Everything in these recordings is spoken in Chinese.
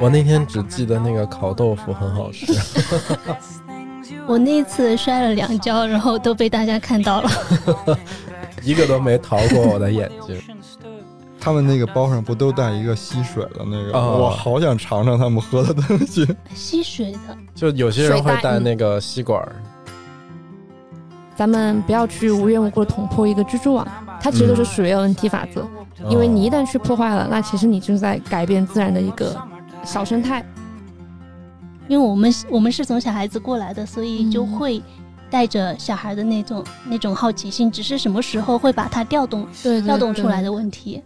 我那天只记得那个烤豆腐很好吃。我那次摔了两跤，然后都被大家看到了，一个都没逃过我的眼睛。他们那个包上不都带一个吸水的那个？哦我好想尝尝他们喝的东西。吸水的。就有些人会带那个吸管儿，咱们不要去无缘无故的捅破一个蜘蛛网，它其实都是属于 NT 法则，因为你一旦去破坏了，那其实你就是在改变自然的一个小生态。因为我们我们是从小孩子过来的，所以就嗯会带着小孩的那种那种好奇心，只是什么时候会把它调动对调动出来的问题。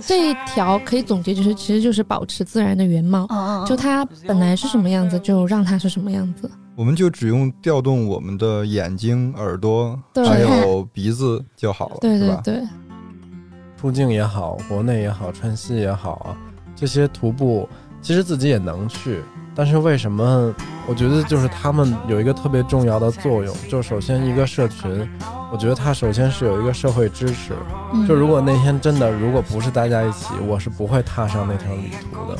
这一条可以总结就是，其实就是保持自然的原貌，哦，就它本来是什么样子，就让它是什么样子。我们就只用调动我们的眼睛、耳朵，还有鼻子就好了，是吧？对对对，出境也好，国内也好，川西也好啊，这些徒步其实自己也能去，但是为什么？我觉得就是他们有一个特别重要的作用，就首先一个社群，我觉得它首先是有一个社会支持。嗯就如果那天真的如果不是大家一起，我是不会踏上那条旅途的。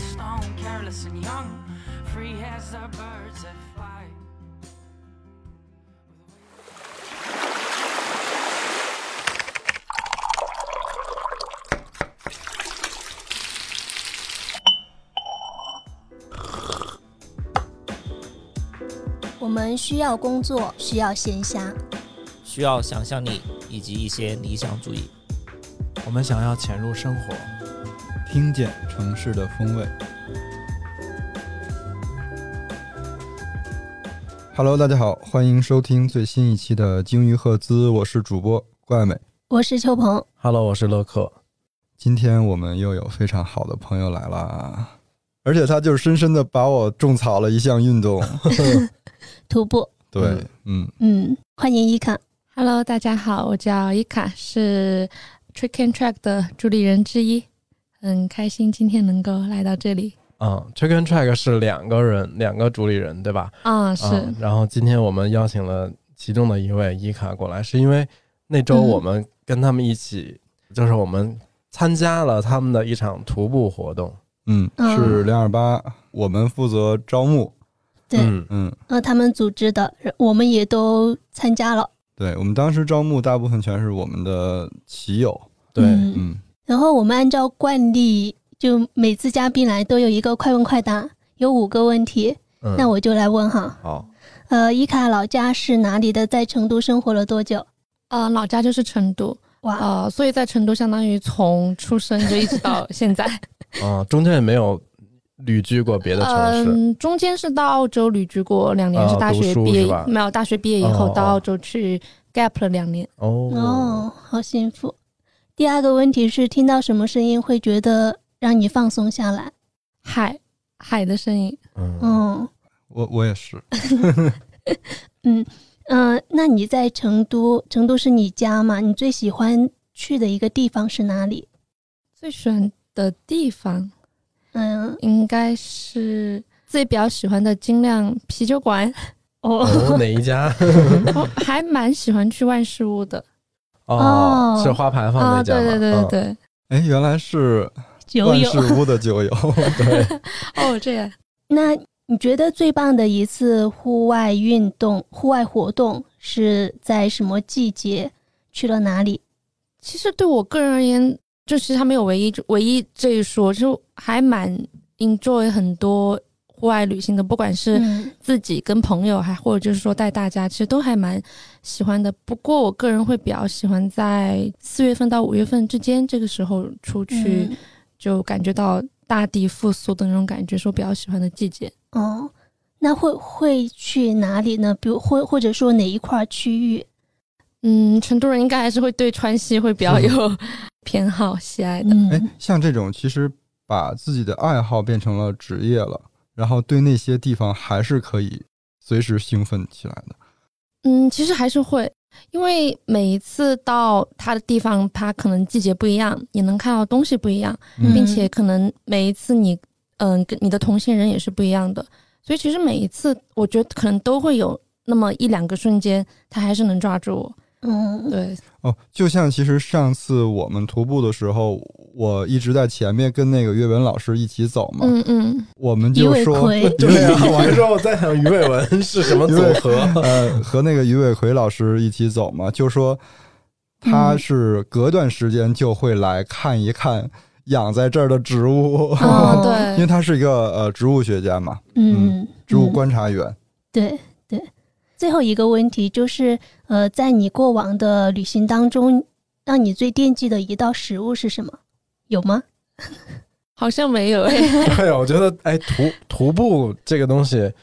们需要工作，需要闲暇，需要想象力以及一些理想主义。我们想要潜入生活，听见城市的风味。Hello，大家好，欢迎收听最新一期的鲸鱼赫兹，我是主播怪美。我是秋鹏，Hello，我是乐克。今天我们又有非常好的朋友来啦，而且他就深深的把我种草了一项运动。徒步。对，嗯，嗯，欢迎伊卡。Hello，大家好，我叫伊卡，是 Trick and Track 的主理人之一，很开心今天能够来到这里。嗯，Trick and Track 是两个人，两个主理人，对吧？啊、是，嗯然后今天我们邀请了其中的一位伊卡过来，是因为那周嗯我们跟他们一起，就是我们参加了他们的一场徒步活动。嗯，嗯是两二八，我们负责招募。对，嗯，嗯，呃，他们组织的，我们也都参加了。对，我们当时招募大部分全是我们的骑友。对，嗯嗯，然后我们按照惯例，就每次嘉宾来都有一个快问快答，有五个问题。嗯那我就来问哈，好，呃，伊卡老家是哪里的？在成都生活了多久？呃，老家就是成都，哇，呃，所以在成都相当于从出生就一直到现在。啊，中间也没有旅居过别的城市。嗯，中间是到澳洲旅居过两年，啊是大学毕业没有大学毕业以后哦到澳洲去 gap 了两年。哦哦，好幸福。第二个问题是，听到什么声音会觉得让你放松下来？海海的声音，嗯，嗯我我也是。嗯 嗯、呃那你在成都，成都是你家吗？你最喜欢去的一个地方是哪里？最喜欢的地方嗯，应该是自己比较喜欢的精酿啤酒馆，哦哦，哪一家？我还蛮喜欢去万事屋的哦哦，是花牌坊啊，那家吗？对对对对嗯对，哎，原来是酒友。万事屋的酒友。对，哦这样。那你觉得最棒的一次户外运动、户外活动是在什么季节？去了哪里？其实对我个人而言，就其实它没有唯一唯一这一说，就还蛮 enjoy 很多户外旅行的，不管是嗯自己跟朋友，还或者就是说带大家，其实都还蛮喜欢的。不过我个人会比较喜欢在四月份到五月份之间这个时候出去，嗯就感觉到大地复苏的那种感觉，是我比较喜欢的季节。哦，那会会去哪里呢？比如或或者说哪一块区域？嗯，成都人应该还是会对川西会比较有 偏好、喜爱的。哎嗯，像这种其实把自己的爱好变成了职业了，然后对那些地方还是可以随时兴奋起来的。嗯，其实还是会，因为每一次到他的地方，他可能季节不一样，你能看到东西不一样，嗯并且可能每一次你，嗯、跟你的同行人也是不一样的，所以其实每一次我觉得可能都会有那么一两个瞬间，他还是能抓住我。嗯，对，哦，就像其实上次我们徒步的时候，我一直在前面跟那个岳文老师一起走嘛，嗯嗯，我们就说，对啊，我还说我在想鱼尾纹是什么组合，呃，和那个于伟奎老师一起走嘛，就说他嗯。是隔段时间就会来看一看养在这儿的植物，哦，因为，他是一个呃植物学家嘛，嗯，植物嗯。观察员。对对。最后一个问题就是，呃，在你过往的旅行当中，让你最惦记的一道食物是什么？有吗？好像没有哎。对啊，我觉得哎，徒徒步这个东西是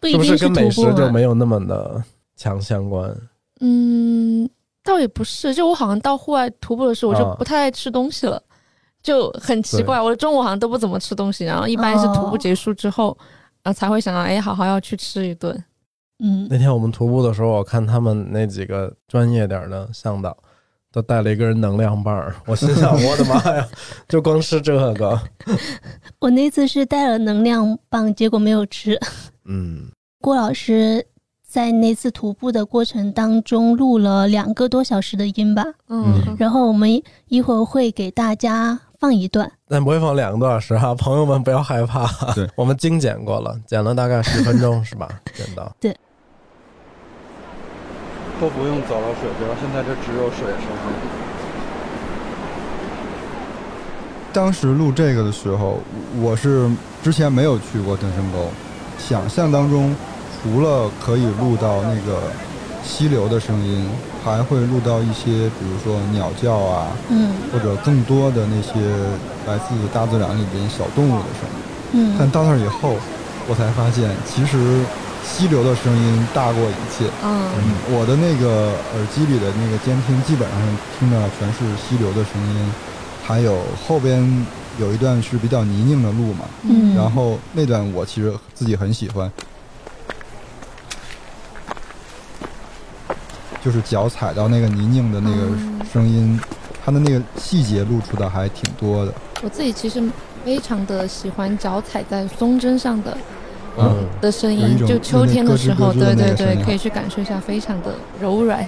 不不一定是跟美食。就没有那么的强相关？嗯，倒也不是，就我好像到户外徒步的时候，我就啊不太爱吃东西了，就很奇怪。我中午好像都不怎么吃东西，然后一般是徒步哦结束之后，然后才会想到，哎，好好要去吃一顿。嗯。那天我们徒步的时候，我看他们那几个专业点的向导都带了一根能量棒，我心想，我的妈呀，就光吃这个，我那次是带了能量棒，结果没有吃。嗯，郭老师在那次徒步的过程当中录了两个多小时的音吧，嗯，嗯。然后我们一会儿会给大家放一段。但不会放两个多小时哈，朋友们不要害怕，对。我们精简过了，剪了大概十分钟是吧？剪到。都不用走到水边，现在这只有水声。当时录这个的时候，我是之前没有去过登山沟，想象当中除了可以录到那个溪流的声音，还会录到一些，比如说鸟叫啊，嗯或者更多的那些来自大自然里边小动物的声音。嗯但嗯到那儿以后，我才发现，其实溪流的声音大过一切。嗯，我的那个耳机里的那个监听，基本上听到全是溪流的声音，还有后边有一段是比较泥泞的路嘛，嗯，然后那段我其实自己很喜欢，就是脚踩到那个泥泞的那个嗯声音，它的那个细节露出的还挺多的。我自己其实非常的喜欢脚踩在松针上的嗯，的声音就秋天的时候，对对对，可以去感受一下，非常的柔软。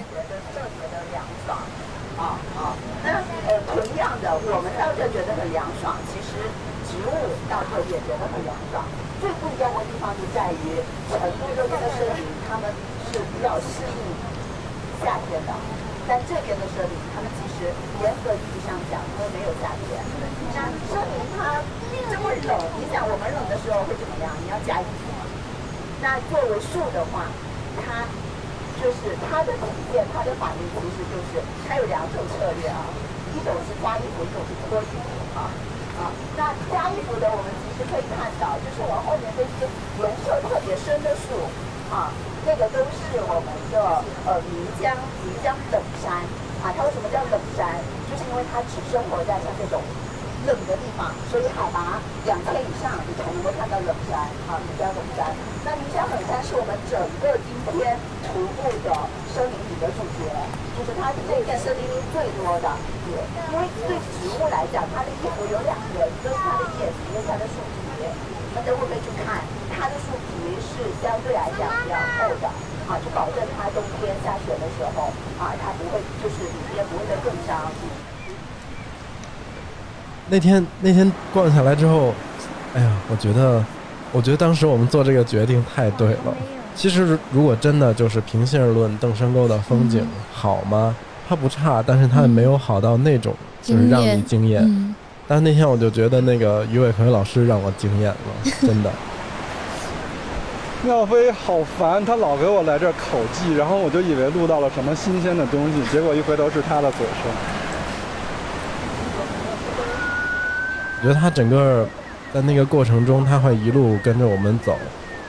那呃，同样的，我们到这觉得很凉爽，其实植物到这也觉得很凉爽。最不一样的地方就在于，成都这边的森林，它们是比较适应夏天的，但这边的设定，他们其实严格意义上讲，它们没有夏天。那说明它这么冷，你想我们冷的时候会怎么样？你要加衣服吗？那作为树的话，它就是它的体现，它的反应其实就是它有两种策略啊，一种是加衣服，一种是脱衣服啊啊。那加衣服的，我们其实可以看到，就是我后面这些颜色特别深的树啊，那个都是我们的呃岷江岷江冷杉啊。它为什么叫冷杉？就是因为它只生活在像这种。冷的地方，所以海拔两千以上，你才能够看到冷杉啊，岷江冷杉。那岷江冷杉是我们整个今天徒步的森林里的主角，就是它这片森林最多的。因为对植物来讲，它的衣服有两个，一个是它的叶子，一个是它的树皮。那等会可以去看，它的树皮是相对来讲比较厚的啊，就保证它冬天下雪的时候啊，它不会就是里面不会被冻伤。那天那天逛下来之后，哎呀，我觉得，我觉得当时我们做这个决定太对了。其实如果真的就是平心而论，邓山沟的风景好吗？它不差，但是它也没有好到那种就是让你惊艳。嗯，但是那天我就觉得那个于伟奎老师让我惊艳了，真的。妙飞好烦，他老给我来这儿口技，然后我就以为录到了什么新鲜的东西，结果一回头是他的嘴声。我觉得他整个在那个过程中，他会一路跟着我们走，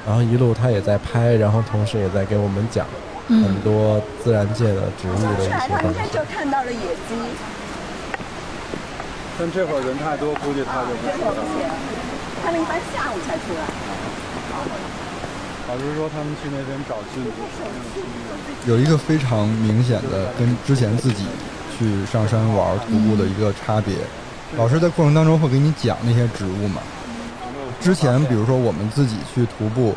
然后一路他也在拍，然后同时也在给我们讲很嗯多自然界的植物的一些东西。就看到了野鸡，但这会儿人太多，估计他就不出来了。他们一般下午才出来。老师说他们去那边找菌有一个非常明显的跟之前自己去上山玩徒步的一个差别。老师在过程当中会给你讲那些植物嘛。之前比如说我们自己去徒步，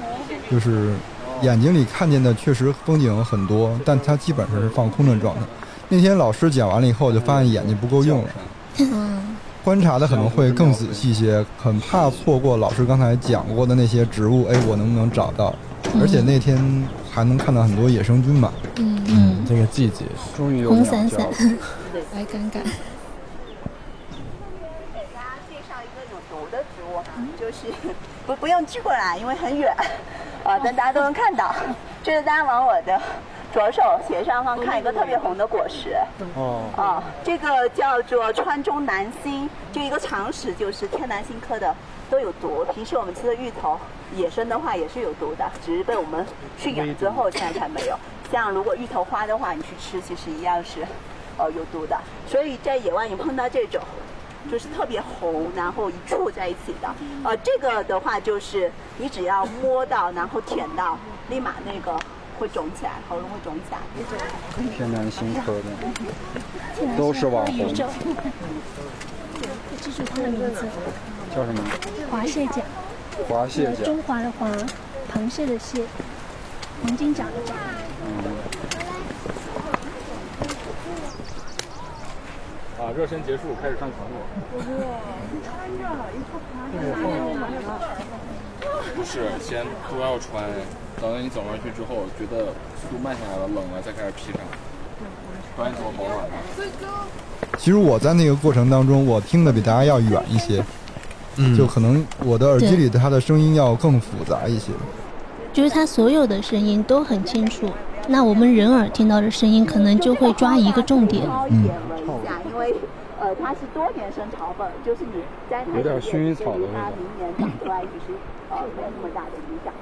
就是眼睛里看见的确实风景很多，但它基本上是放空的状态。那天老师讲完了以后，就发现眼睛不够用了，嗯，观察的可能会更仔细一些，很怕错过老师刚才讲过的那些植物。哎，我能不能找到？而且那天还能看到很多野生菌嘛。嗯，嗯，这个季节，终于有红伞伞了。来赶赶。给大家介绍一个有毒的植物哈，就是不不用寄过来，因为很远，啊，但大家都能看到。就是大家往我的左手斜上方看一个特别红的果实，哦，啊，这个叫做川中南星，就一个常识就是天南星科的都有毒。平时我们吃的芋头，野生的话也是有毒的，只是被我们驯养之后现在才没有。像如果芋头花的话，你去吃其实一样是，呃，有毒的。所以在野外你碰到这种。就是特别红，然后一簇在一起的，呃，这个的话就是你只要摸到，然后舔到，立马那个会肿起来，喉咙会肿起来。天南星科的，都是网红，记住他的名字，叫什么？华蟹甲，华蟹甲。中华的华，螃蟹的蟹，黄金甲的甲。啊，热身结束，开始上船了。不是，先都要穿，等到你走上去之后，觉得速度慢下来了，冷了再开始劈。其实我在那个过程当中，我听的比大家要远一些，嗯，就可能我的耳机里的它的声音要更复杂一些。就是它所有的声音都很清楚，那我们人耳听到的声音可能就会抓一个重点。高一点闻一下，因为呃它是多年生草本，就是你摘它有点薰衣草的味道它明年长出来其实呃没有那么大的影响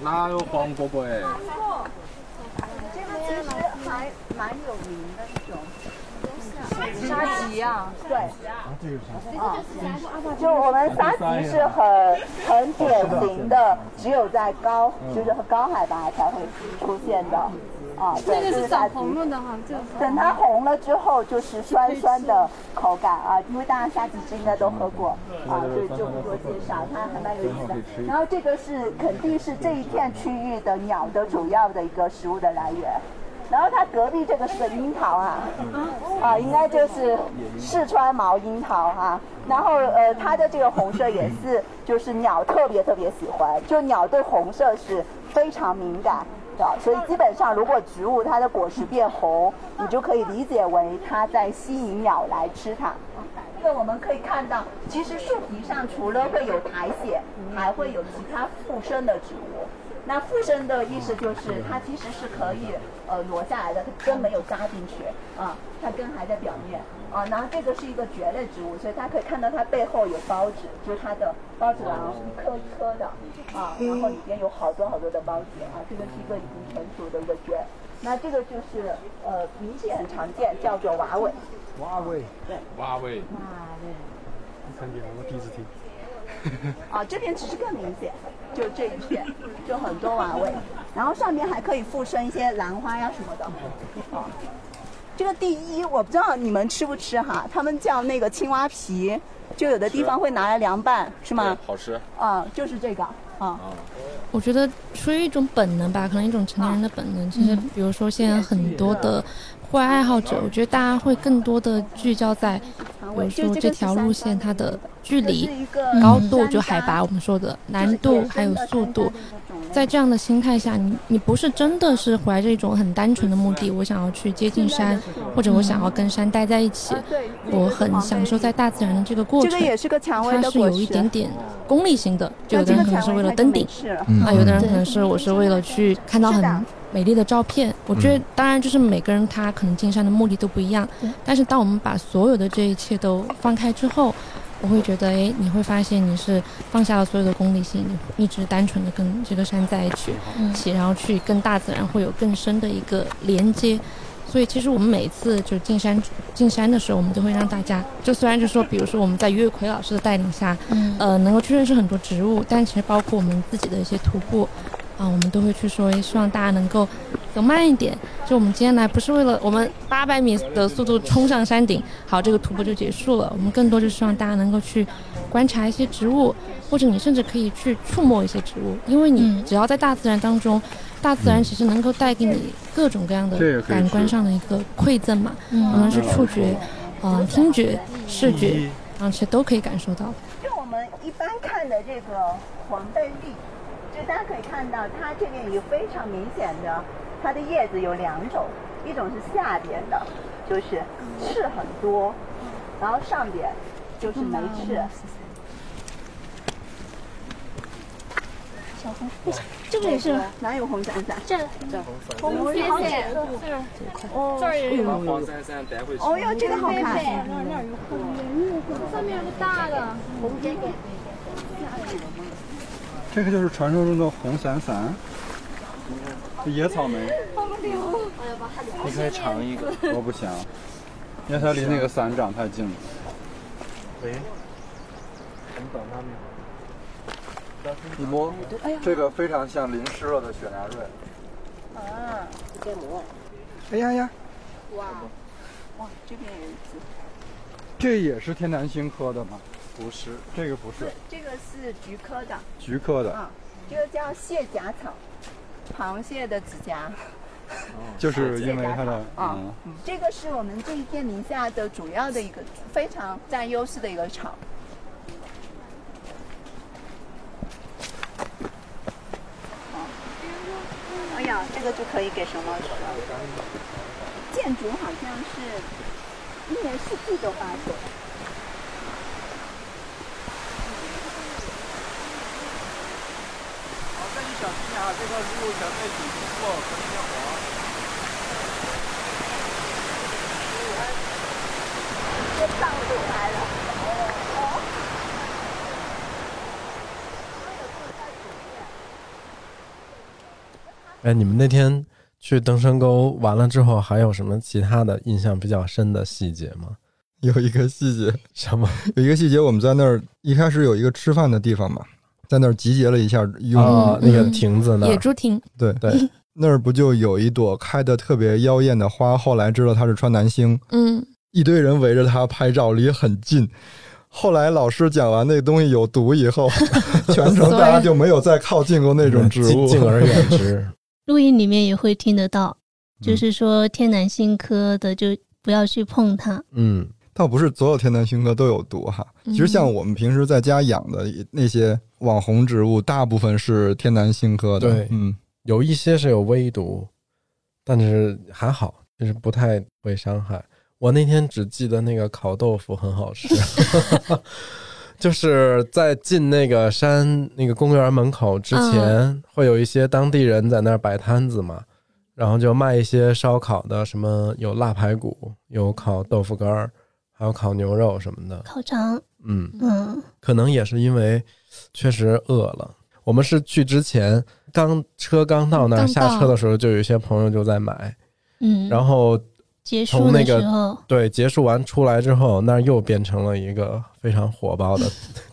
哪有黄果果哎？这个其实还蛮有名的那种。沙棘啊，对，啊，就我们沙棘是很很典型的，只有在高，就是高海拔才会出现的，啊，对，这个是长红了的哈，等它红了之后，就是酸酸的口感啊，因为大家沙棘汁应该都喝过啊，所以就不多介绍，它还蛮有意思的。然后这个是肯定是这一片区域的鸟的主要的一个食物的来源。然后它隔壁这个是个樱桃啊，啊，应该就是四川毛樱桃哈、然后呃，它的这个红色也是，就是鸟特别特别喜欢，就鸟对红色是非常敏感的，所以基本上如果植物它的果实变红，你就可以理解为它在吸引鸟来吃它。那我们可以看到，其实树皮上除了会有苔藓，还会有其他附生的植物。那附生的意思就是它其实是可以呃挪下来的，它根没有扎进去啊，它根还在表面啊。然后这个是一个蕨类植物，所以大家可以看到它背后有孢子，就是它的孢子囊是一颗一颗的啊，然后里边有好多好多的孢子啊。这个是一个已经成熟的一个蕨。那这个就是呃明显很常见，叫做娃尾。哇喂，蛙位，看见我第一次听。啊，这边其实更明显，就这一片，就很多娃尾，然后上面还可以附生一些兰花呀什么的。啊，这个第一我不知道你们吃不吃哈，他们叫那个青蛙皮，就有的地方会拿来凉拌，是吗？好吃。啊，就是这个啊。我觉得出于一种本能吧，可能一种成年人的本能。就是，比如说现在很多的户外爱好者，我觉得大家会更多的聚焦在，比如说这条路线它的距离、高度，就海拔我们说的难度还有速度。在这样的心态下，你你不是真的是怀着一种很单纯的目的，我想要去接近山，或者我想要跟山待在一起，我很享受在大自然的这个过程。这个也是个蔷薇它是有。一点点功利性的，就有的人可能是为了登顶，啊，有的人可能是我是为了去看到很美丽的照片。我觉得，当然就是每个人他可能进山的目的都不一样，但是当我们把所有的这一切都放开之后，我会觉得，哎，你会发现你是放下了所有的功利性，你一直单纯的跟这个山在一起，嗯起，然后去跟大自然会有更深的一个连接。所以其实我们每一次就进山进山的时候，我们都会让大家，就虽然就说，比如说我们在于伟奎老师的带领下，嗯呃，能够去认识很多植物，但其实包括我们自己的一些徒步，啊，我们都会去说，诶希望大家能够走慢一点。就我们今天来不是为了我们八百米的速度冲上山顶，好，这个徒步就结束了。我们更多就是希望大家能够去观察一些植物，或者你甚至可以去触摸一些植物，因为你嗯。只要在大自然当中，大自然其实能够带给你各种各样的感官上的一个馈赠嘛，无嗯论是触觉、嗯、听觉、视觉，然后其实都可以感受到。就我们一般看的这个黄背栗，就大家可以看到，它这边有非常明显的，它的叶子有两种，一种是下边的，就是刺很多，然后上边就是没刺。这个也是哪有红伞伞？这这红飞飞，哦，这儿也有。黄珊珊带回去。哦哟，这个好看。上面有个大的，这个就是传说中的红伞伞，野草莓。你可以尝一个。我不想，因为它离那个伞长太近了。喂，你摸，这个非常像淋湿了的雪纳瑞。啊，哎呀呀，哇，这边有一只。这也是天南星科的吗？不是，这个不是，这个是菊科的。菊科的，啊，这个叫蟹甲草，螃蟹的指甲。就是因为它的啊嗯，这个是我们这一片名下的主要的一个非常占优势的一个草。好哎呀，这个就可以给熊猫吃了。箭竹好像是一年四季都发现。好，那你小心啊，这个路小心底部可能要滑。就上路来了。哎，你们那天去登山沟完了之后，还有什么其他的印象比较深的细节吗？有一个细节，什么？有一个细节，我们在那儿一开始有一个吃饭的地方嘛，在那儿集结了一下，用、啊，那个嗯亭子那儿，野猪亭，对对，那儿不就有一朵开的特别妖艳的花？后来知道它是川南星，嗯，一堆人围着它拍照，离很近。后来老师讲完那东西有毒以后，全程大家就没有再靠近过那种植物，敬敬而远之。录音里面也会听得到，就嗯是说天南星科的就不要去碰它。嗯，倒不是所有天南星科都有毒哈。其实像我们平时在家养的那些网红植物，大部分是天南星科的。对嗯，有一些是有微毒，但是还好，就是不太会伤害。我那天只记得那个烤豆腐很好吃，就是在进那个山那个公园门口之前，会有一些当地人在那儿摆摊子嘛，然后就卖一些烧烤的，什么有腊排骨，有烤豆腐干儿，还有烤牛肉什么的。烤肠，嗯，嗯，可能也是因为确实饿了。我们是去之前刚车刚到那儿，下车的时候就有一些朋友就在买，嗯，然后结束那个时候，对结束完出来之后，那儿又变成了一个非常火爆的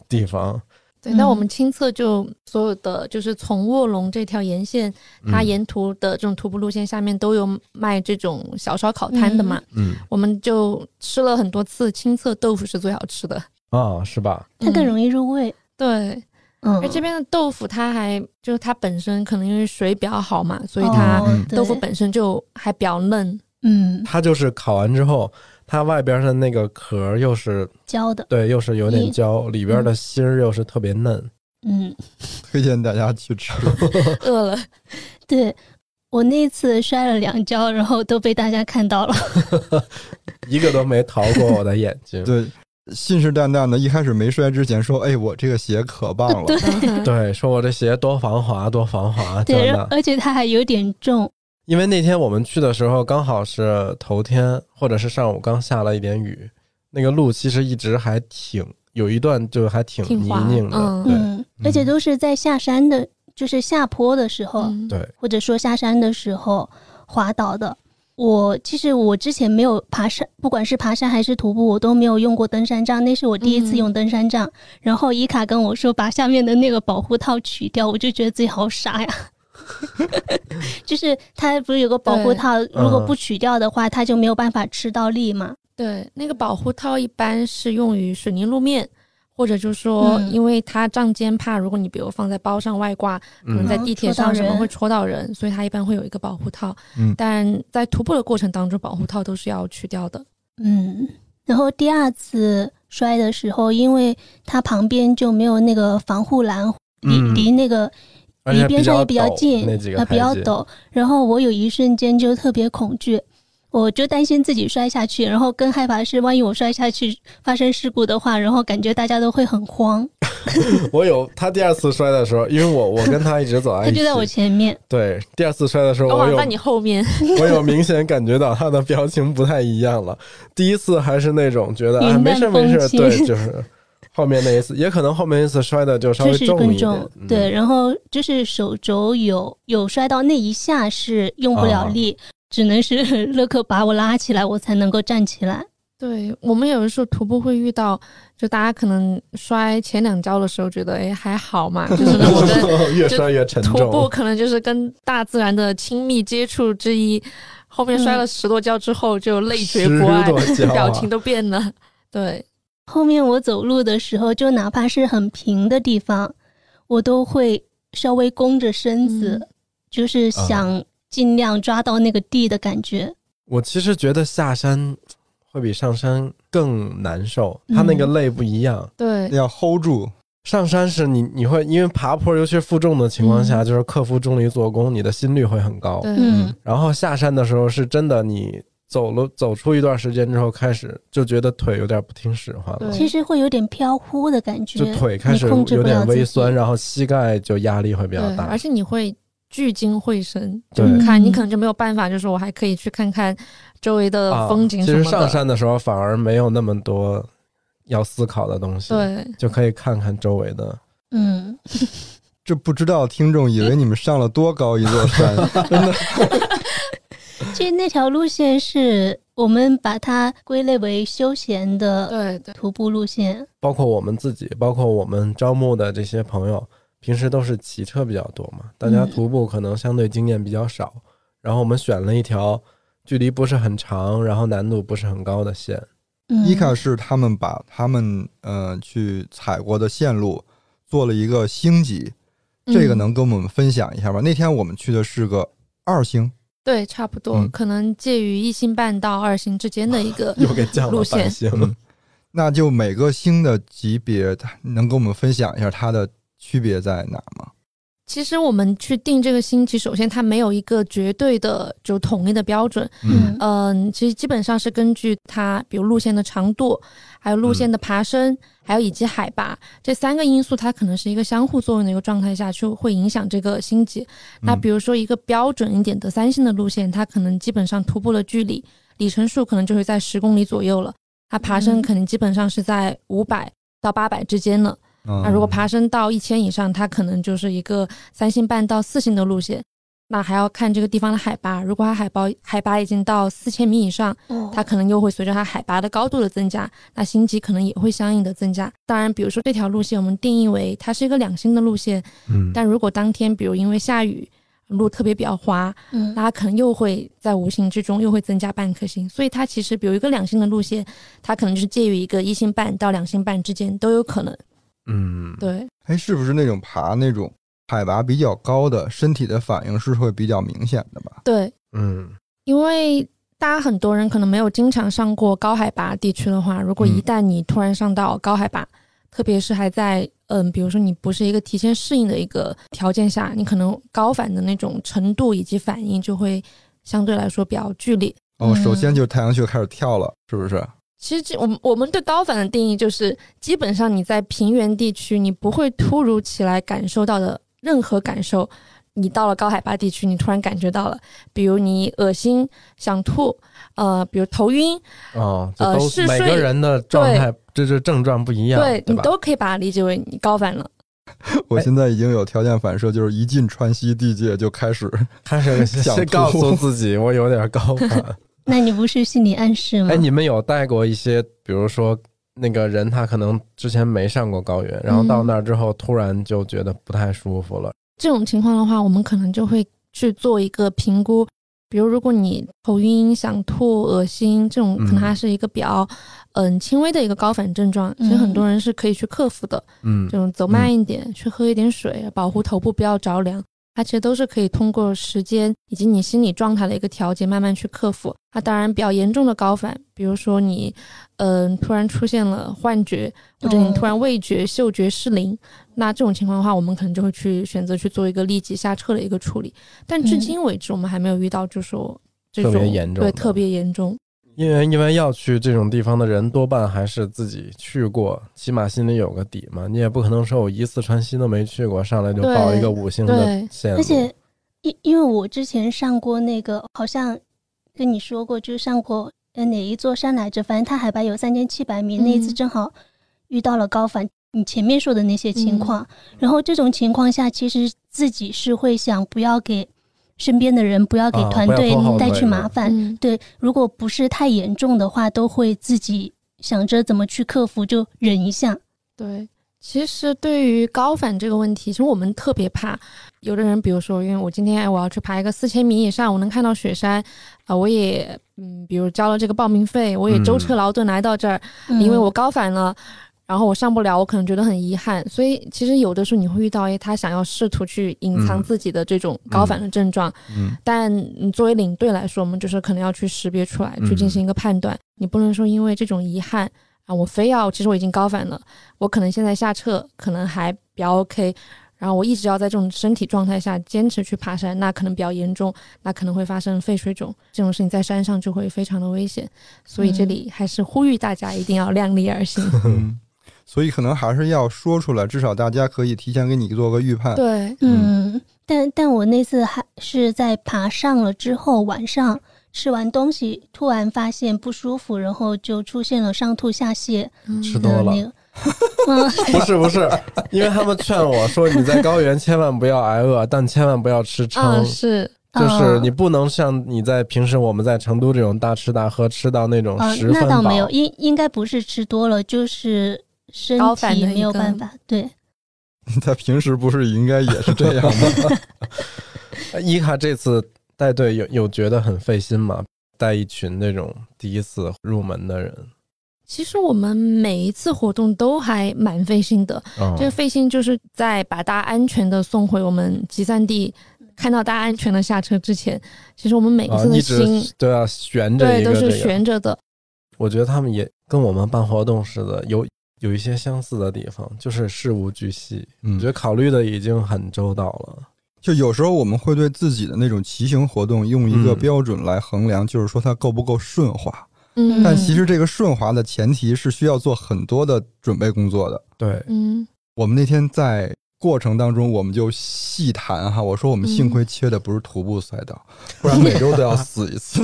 地方。对，嗯那我们亲测就所有的就是从卧龙这条沿线，它嗯沿途的这种徒步路线下面都有卖这种小烧烤摊的嘛，嗯我们就吃了很多次，亲测豆腐是最好吃的。啊，是吧？嗯它更容易入味。对，嗯，而这边的豆腐它还就是它本身可能因为水比较好嘛，所以它豆腐本身就还比较嫩。嗯它就是烤完之后，它外边的那个壳又是焦的，对，又是有点嗯焦，里边的芯儿又是特别嫩。嗯，推荐大家去吃。饿了，对。我那次摔了两跤，然后都被大家看到了。一个都没逃过我的眼睛。对，信誓旦旦的，一开始没摔之前说：“哎，我这个鞋可棒了。对对，说我这鞋多防滑，多防滑，对。而且它还有点重。因为那天我们去的时候刚好是头天，或者是上午刚下了一点雨，那个路其实一直还挺有一段就还挺泥泞的，嗯而且都是在下山的，就是下坡的时候，嗯。对，或者说下山的时候滑倒的。我其实我之前没有爬山，不管是爬山还是徒步，我都没有用过登山杖，那是我第一次嗯用登山杖。然后伊卡跟我说把下面的那个保护套取掉，我就觉得自己好傻呀。就是它不是有个保护套，如果不取掉的话，它就没有办法吃到力嘛。对，那个保护套一般是用于水泥路面，或者就是说，嗯。因为它仗肩怕，如果你比如放在包上外挂，可能嗯。在地铁上什么会戳到人，所以它一般会有一个保护套。嗯。但在徒步的过程当中，保护套都是要去掉的。嗯，然后第二次摔的时候，因为它旁边就没有那个防护栏，离、嗯。离那个离边上也比较近呃比较陡。然后我有一瞬间就特别恐惧，我就担心自己摔下去，然后更害怕是万一我摔下去发生事故的话，然后感觉大家都会很慌。我有他第二次摔的时候，因为我我跟他一直走在一起，他就在我前面，对第二次摔的时候，我有我往在你后面，我有明显感觉到他的表情不太一样了。第一次还是那种觉得哎没事没事，对，就是后面那一次，也可能后面一次摔的就稍微重一点更重，，嗯对，，然后就是手肘有有摔到那一下是用不了啊力，只能是乐克把我拉起来，我才能够站起来。对我们有的时候徒步会遇到，就大家可能摔前两跤的时候觉得哎还好嘛，就是那种跟越摔越沉重徒步。可能就是跟大自然的亲密接触之一，后面摔了十多跤之后就泪垂不多跤啊，表情都变了。对，后面我走路的时候，就哪怕是很平的地方，我都会稍微弓着身子，嗯。就是想尽量抓到那个地的感觉。我其实觉得下山会比上山更难受，它那个嗯。累不一样。对，要 hold 住，上山是你你会因为爬坡，尤其是负重的情况下，嗯。就是克服重力做功，你的心率会很高。嗯，然后下山的时候是真的，你走了走出一段时间之后，开始就觉得腿有点不听使唤了，其实会有点飘忽的感觉，就腿开始有点微酸，然后膝盖就压力会比较，大而。且你会聚精会神，就对看你嗯可能就没有办法，就是我还可以去看看周围的啊风景其。实上山的时候反而没有那么多要思考的东西，，对，就可以看看周围的。嗯，这不知道听众以为你们上了多高一座山，真的其实那条路线是我们把它归类为休闲的对对徒步路线。包括我们自己，包括我们招募的这些朋友，平时都是骑车比较多嘛，大家嗯徒步可能相对经验比较少，然后我们选了一条距离不是很长，然后难度不是很高的线。嗯，伊卡是他们把他们呃去踩过的线路做了一个星级，这个嗯能跟我们分享一下吗？那天我们去的是个二星，对，差不多，嗯。可能介于一星半到二星之间的一个 又给降了路线。那就每个星的级别，它能跟我们分享一下它的区别在哪吗？其实我们去定这个星级，首先它没有一个绝对的就统一的标准，嗯嗯，其实基本上是根据它，比如路线的长度，还有路线的爬升，还有以及海拔这三个因素，它可能是一个相互作用的一个状态下去会影响这个星级。那嗯比如说一个标准一点的三星的路线，它可能基本上徒步的距离里程数可能就会在十公里左右了，它爬升嗯可能基本上是在五百到八百之间了。那那如果爬升到一千以上，它可能就是一个三星半到四星的路线。那还要看这个地方的海拔，如果它海拔海拔已经到四千米以上，哦它可能又会随着它海拔的高度的增加，那星级可能也会相应的增加。当然，比如说这条路线我们定义为它是一个两星的路线，嗯，但如果当天比如因为下雨，路特别比较滑，嗯那它可能又会在无形之中又会增加半颗星。所以它其实比如一个两星的路线，它可能就是介于一个一星半到两星半之间都有可能。嗯，对，哎，是不是那种爬那种海拔比较高的，身体的反应是会比较明显的吧？对，嗯，因为大家很多人可能没有经常上过高海拔地区的话，如果一嗯旦你突然上到高海拔，特别是还在嗯，比如说你不是一个提前适应的一个条件下，你可能高反的那种程度以及反应就会相对来说比较剧烈。哦，嗯首先就是太阳穴开始跳了，是不是？其实这我们我们对高反的定义就是，基本上你在平原地区，你不会突如其来感受到的任何感受，你到了高海拔地区，你突然感觉到了，比如你恶心、想吐，呃，比如头晕，哦，这都呃嗜睡每个人的状态，这是症状不一样，对你？都可以把它理解为你高反了。我现在已经有条件反射，就是一进川西地界就开始开始想先告诉自己我有点高反。那你不是心理暗示吗？哎，你们有带过一些，比如说那个人他可能之前没上过高原，然后到那儿之后突然就觉得不太舒服了，这种情况的话，我们可能就会去做一个评估。比如，如果你头晕、想吐、恶心这种，可能还是一个比较嗯轻微的一个高反症状，其实很多人是可以去克服的。嗯这种走慢一点，去喝一点水，保护头部不要着凉，它其实都是可以通过时间以及你心理状态的一个调节，慢慢去克服。它当然比较严重的高反，比如说你嗯、突然出现了幻觉，或者你突然味觉、嗅觉失灵，那这种情况的话，我们可能就会去选择去做一个立即下撤的一个处理。但至今为止，我们还没有遇到就说这种特别严重对特别严重。因为因为要去这种地方的人多半还是自己去过，起码心里有个底嘛。你也不可能说我一次川西都没去过，上来就报一个五星的对线路。而且因因为我之前上过那个，好像跟你说过，就上过呃哪一座山来着？反正它海拔有三千七百米，嗯那一次正好遇到了高反。你前面说的那些情况，然后这种情况下，其实自己是会想不要给身边的人，不要给啊团队带去麻烦。嗯，对，如果不是太严重的话，都会自己想着怎么去克服，就忍一下。对，其实对于高反这个问题，其实我们特别怕。有的人，比如说，因为我今天我要去爬一个四千米以上，我能看到雪山，啊、我也嗯，比如交了这个报名费，我也舟车劳顿来到这儿，因为嗯我高反了。然后我上不了，我可能觉得很遗憾，所以其实有的时候你会遇到，哎，他想要试图去隐藏嗯自己的这种高反的症状，嗯但你作为领队来说，我们就是可能要去识别出来，去进行一个判断。你不能说因为这种遗憾啊，我非要，其实我已经高反了，我可能现在下撤可能还比较 OK，然后我一直要在这种身体状态下坚持去爬山，那可能比较严重，那可能会发生肺水肿这种事情，在山上就会非常的危险。所以这里还是呼吁大家一定要量力而行。嗯，所以可能还是要说出来，至少大家可以提前给你做个预判。对，嗯，但但我那次还是在爬上了之后，晚上吃完东西，突然发现不舒服，然后就出现了上吐下泻吃多了那个。嗯，不是不是，因为他们劝我说你在高原千万不要挨饿，但千万不要吃撑。嗯，是，就是你不能像你在平时我们在成都这种大吃大喝，吃到那种啊，十分饱。那倒没有，应应该不是吃多了，就是身体没有办法。对，他平时不是应该也是这样吗？伊卡这次带队有有觉得很费心吗？带一群那种第一次入门的人，其实我们每一次活动都还蛮费心的。哦这个费心就是在把大家安全的送回我们集散地，看到大家安全的下车之前，其实我们每一次的心、直都要悬着对都是。悬着的。我觉得他们也跟我们办活动似的，有有一些相似的地方，就是事无巨细。嗯我觉得考虑的已经很周到了。就有时候我们会对自己的那种骑行活动用一个嗯标准来衡量，就是说它够不够顺滑。嗯，但其实这个顺滑的前提是需要做很多的准备工作的。对，嗯我们那天在过程当中，我们就细谈哈，我说我们幸亏切的不是徒步赛道，不然每周都要死一次。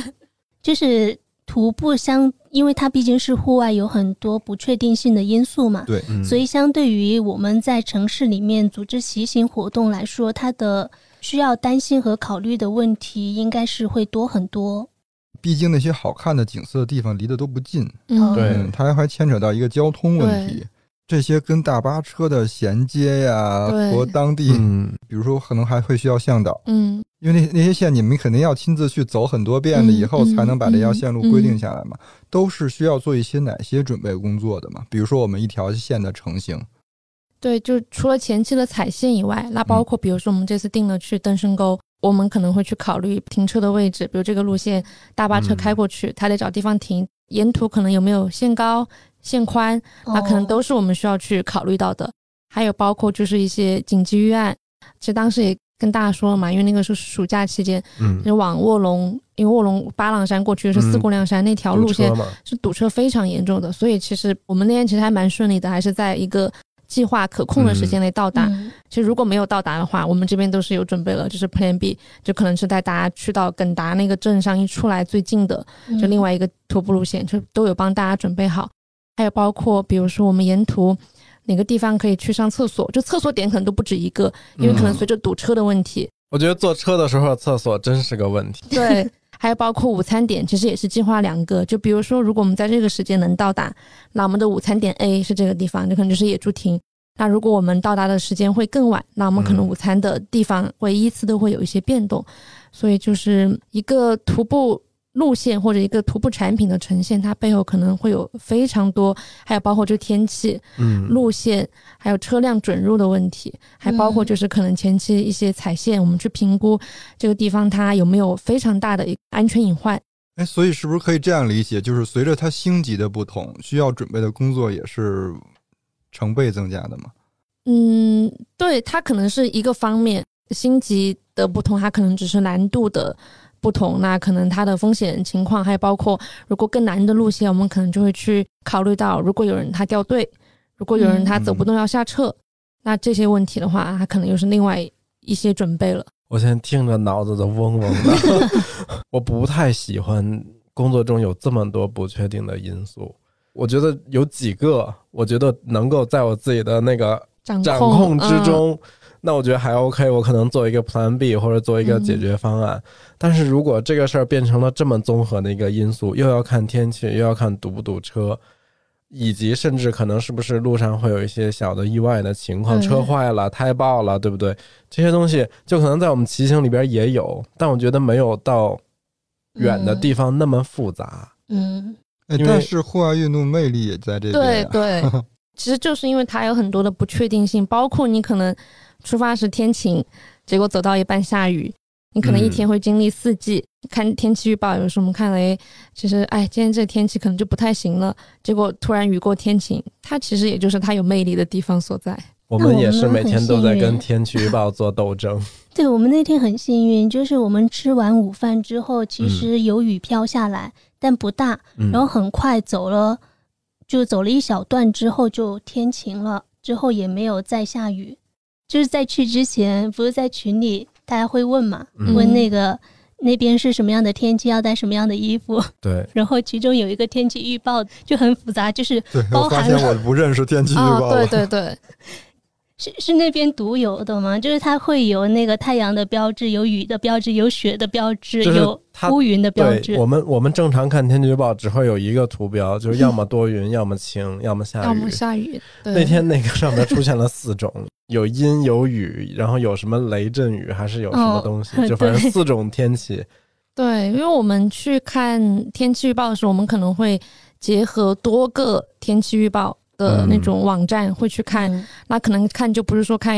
就是徒步相，因为它毕竟是户外，有很多不确定性的因素嘛。对，嗯，所以，相对于我们在城市里面组织骑行活动来说，它的需要担心和考虑的问题应该是会多很多。毕竟那些好看的景色的地方离得都不近，嗯，对嗯，它还牵扯到一个交通问题。这些跟大巴车的衔接呀，对和当地，嗯，比如说可能还会需要向导，嗯因为那那些线你们肯定要亲自去走很多遍的，嗯以后才能把这条线路嗯规定下来嘛，都是需要做一些哪些准备工作的嘛？比如说我们一条线的成型，对，就除了前期的踩线以外，那包括比如说我们这次定了去登深沟，我们可能会去考虑停车的位置，比如这个路线大巴车开过去，它得找地方停，沿途可能有没有限高、限宽，那可能都是我们需要去考虑到的。还有包括就是一些紧急预案，其实当时也跟大家说了嘛，因为那个是暑假期间，嗯，就往卧龙，因为卧龙八郎山过去是四嗯。姑娘山、那条路线，是堵车非常严重的，所以其实我们那天其实还蛮顺利的，还是在一个计划可控的时间内到达。嗯。其实如果没有到达的话，我们这边都是有准备了，就是 Plan B，就可能是带大家去到耿达那个镇上一出来最近的，就另外一个徒步路线，就都有帮大家准备好。还有包括比如说我们沿途哪个地方可以去上厕所，就厕所点可能都不止一个，因为可能随着堵车的问题，我觉得坐车的时候厕所真是个问题。对，还有包括午餐点，其实也是计划两个。就比如说，如果我们在这个时间能到达，那我们的午餐点 A 是这个地方，就可能就是野猪亭。那如果我们到达的时间会更晚，那我们可能嗯午餐的地方会依次都会有一些变动。所以就是一个徒步路线或者一个徒步产品的呈现，它背后可能会有非常多，还有包括就天气、嗯，路线，还有车辆准入的问题，还包括嗯就是可能前期一些踩线，我们去评估这个地方它有没有非常大的一个安全隐患。哎，所以是不是可以这样理解？就是随着它星级的不同，需要准备的工作也是成倍增加的吗？嗯，对，它可能是一个方面，星级的不同，它可能只是难度的不同，那可能它的风险情况，还有包括如果更难的路线，我们可能就会去考虑到，如果有人他掉队，如果有人他走不动要下撤，那这些问题的话，他可能又是另外一些准备了。我现在听着脑子都嗡嗡的。我不太喜欢工作中有这么多不确定的因素。我觉得有几个，我觉得能够在我自己的那个掌控之中，那我觉得还 OK，我可能做一个 Plan B 或者做一个解决方案。但是如果这个事儿变成了这么综合的一个因素，又要看天气，又要看堵不堵车，以及甚至可能是不是路上会有一些小的意外的情况，车坏了、胎爆了，对不对？这些东西就可能在我们骑行里边也有，但我觉得没有到远的地方那么复杂。嗯但是户外运动魅力也在这边、对啊。对，其实就是因为它有很多的不确定性，包括你可能出发时天晴，结果走到一半下雨，你可能一嗯天会经历四季。看天气预报，有时候我们看了，哎，其实哎，今天这天气可能就不太行了，结果突然雨过天晴，它其实也就是它有魅力的地方所在。我们也是每天都在跟天气预报做斗争。对我们那天很幸运，就是我们吃完午饭之后，其嗯实有雨飘下来，但不大，嗯，然后很快走了，就走了一小段之后就天晴了，之后也没有再下雨。就是在去之前，不是在群里大家会问嘛，嗯问那个那边是什么样的天气，要带什么样的衣服，对，然后其中有一个天气预报就很复杂，就是对，包我发现含了我不认识天气预啊，报了。对对对，是是那边独有的吗？就是它会有那个太阳的标志，有雨的标志，有雪的标志，就是有乌云的标志，。我们我们正常看天气预报只会有一个图标，就是要么多云，要么晴，要么下雨要么。下雨。对那天那个上面出现了四种，有阴有雨，然后有什么雷阵雨，还是有什么东西，哦就 反正四种天气。对，因为我们去看天气预报的时候，我们可能会结合多个天气预报的那种网站，会去看。嗯那可能看就不是说看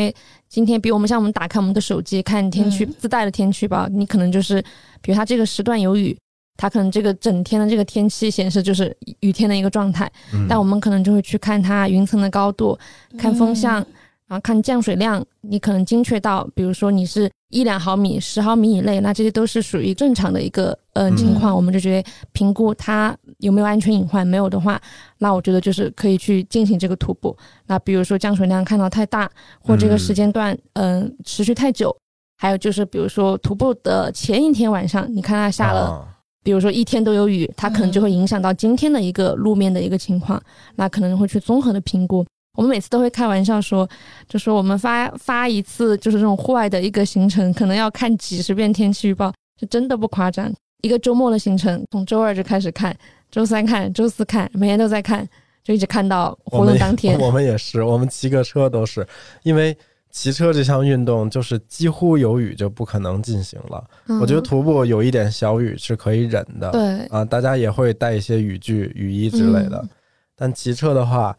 今天，比如我们像我们打开我们的手机看天气、嗯自带的天气预报，你可能就是，比如它这个时段有雨，它可能这个整天的这个天气显示就是雨天的一个状态。嗯但我们可能就会去看它云层的高度，看风向，然后看降水量，你可能精确到，比如说你是一两毫米、十毫米以内，那这些都是属于正常的一个呃嗯情况，我们就觉得评估它有没有安全隐患，没有的话，那我觉得就是可以去进行这个徒步。那比如说降水量看到太大，或这个时间段嗯、呃持续太久，还有就是比如说徒步的前一天晚上，你看它下了。啊比如说一天都有雨，它可能就会影响到今天的一个路面的一个情况，那可能会去综合的评估。我们每次都会开玩笑说，就说我们发发一次就是这种户外的一个行程，可能要看几十遍天气预报，是真的不夸张。一个周末的行程，从周二就开始看，周三看，周四看，每天都在看，就一直看到活动当天。我们也是，我们骑个车都是，因为骑车这项运动就是几乎有雨就不可能进行了。我觉得嗯徒步有一点小雨是可以忍的，对，啊，大家也会带一些雨具、雨衣之类的。嗯但骑车的话，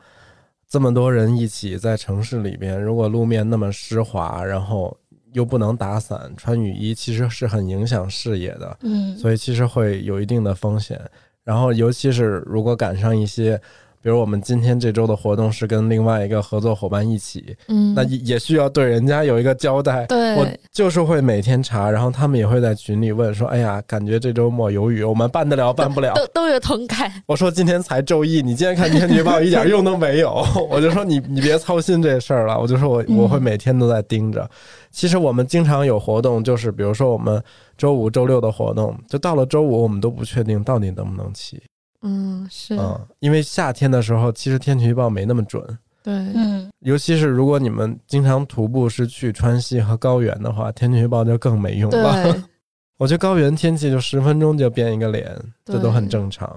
这么多人一起在城市里边，如果路面那么湿滑，然后又不能打伞，穿雨衣其实是很影响视野的，嗯，所以其实会有一定的风险。然后，尤其是如果赶上一些，比如我们今天这周的活动是跟另外一个合作伙伴一起，嗯，那也也需要对人家有一个交代。对，我就是会每天查，然后他们也会在群里问说：“哎呀，感觉这周末有雨，我们办得了办不了都都有同感。”我说：“今天才周一，你今天看天气预报一点用都没有。”我就说你：“你别操心这事儿了。”我就说我嗯我会每天都在盯着。其实我们经常有活动，就是比如说我们周五、周六的活动，就到了周五，我们都不确定到底能不能骑。嗯，是，嗯，因为夏天的时候，其实天气预报没那么准。对，嗯尤其是如果你们经常徒步是去川西和高原的话，天气预报就更没用了。对。我觉得高原天气就十分钟就变一个脸，这都很正常。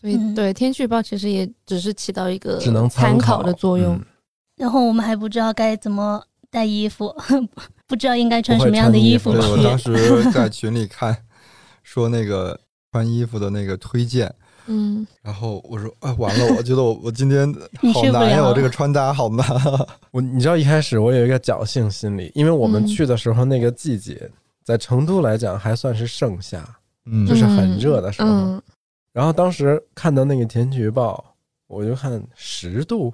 所以嗯对天气预报其实也只是起到一个只能参参考考的作用。嗯然后我们还不知道该怎么带衣服，不知道应该穿什么样的衣服服对我当。时 在群里看，说那个穿衣服的那个推荐，嗯，然后我说，哎，完了，我觉得我我今天 好难呀，我这个穿搭好难啊。我你知道一开始我有一个侥幸心理，因为我们嗯去的时候那个季节，在成都来讲还算是盛夏，嗯，就是很热的时候。嗯，然后当时看到那个天气预报，我就看十度，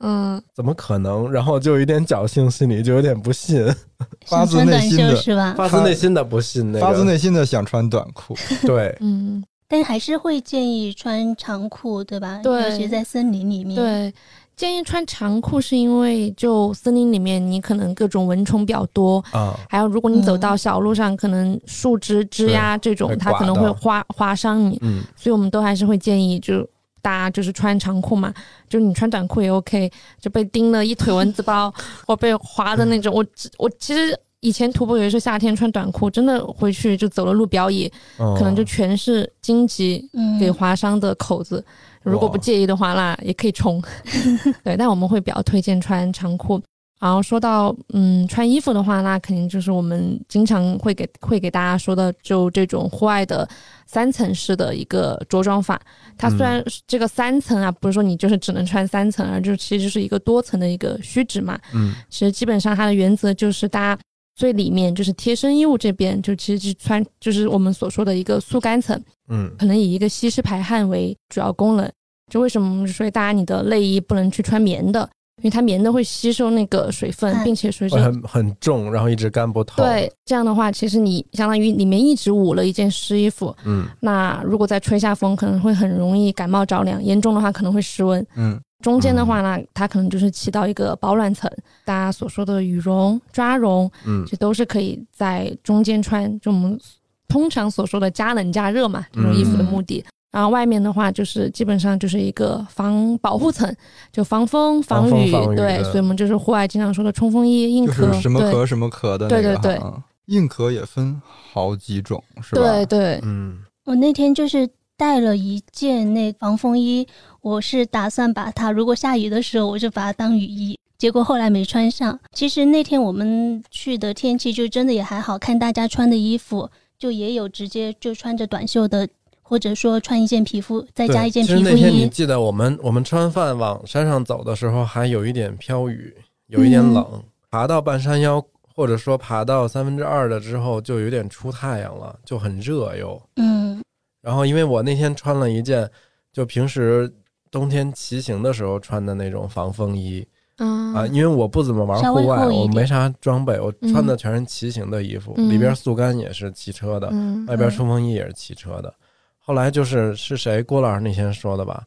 嗯，怎么可能？然后就有一点侥幸心理，就有点不信，发自内心的是吧？发自内心的不信那个。发自内心的想穿短裤。对，嗯，但还是会建议穿长裤，对吧？对尤其在森林里面。，对。建议穿长裤是因为就森林里面你可能各种蚊虫比较多，啊，还有如果你走嗯到小路上，可能树枝枝丫这种它可能会划划伤你，嗯，所以我们都还是会建议就。大家就是穿长裤嘛，就是你穿短裤也 OK，就被叮了一腿蚊子包 或被划的那种。我我其实以前徒步有一次夏天穿短裤，真的回去就走了路表野，哦可能就全是荆棘嗯，给划伤的口子。如果不介意的话那，也可以冲。对，但我们会比较推荐穿长裤。然后说到嗯穿衣服的话，那肯定就是我们经常会给会给大家说的，就这种户外的三层式的一个着装法。它虽然这个三层啊，不是说你就是只能穿三层，而就其实是一个多层的一个虚指嘛。嗯其实基本上它的原则就是大家最里面就是贴身衣物这边，就其实是穿就是我们所说的一个速干层。嗯可能以一个吸湿排汗为主要功能。就为什么我们说大家你的内衣不能去穿棉的，因为它棉的会吸收那个水分，并且随着会很很重，然后一直干不透。对，这样的话，其实你相当于里面一直捂了一件湿衣服，嗯那如果再吹下风，可能会很容易感冒着凉，严重的话可能会失温。嗯，中间的话呢，它可能就是起到一个保暖层，大家所说的羽绒、抓绒，嗯。这都是可以在中间穿，就我们通常所说的加冷加热嘛，这种衣服的目的。然后外面的话，就是基本上就是一个防保护层，就防风、防雨，对，防雨的所以我们就是户外经常说的冲锋衣、硬壳，是什么壳什么壳的那个对对对。硬壳也分好几种，是吧？对对，嗯。我那天就是带了一件那防风衣，我是打算把它，如果下雨的时候，我就把它当雨衣。结果后来没穿上。其实那天我们去的天气就真的也还好看，大家穿的衣服就也有直接就穿着短袖的，或者说穿一件皮肤再加一件皮肤其实那天你衣。记得我们我们吃完饭往山上走的时候，还有一点飘雨，有一点嗯冷。爬到半山腰，或者说爬到三分之二了之后，就有点出太阳了，就很热又。嗯然后因为我那天穿了一件，就平时冬天骑行的时候穿的那种防风衣嗯啊，因为我不怎么玩户外，我没啥装备，我嗯穿的全是骑行的衣服，嗯里边速干也是骑车的，嗯外边冲锋衣也是骑车的。后来就是是谁郭老师那天说的吧，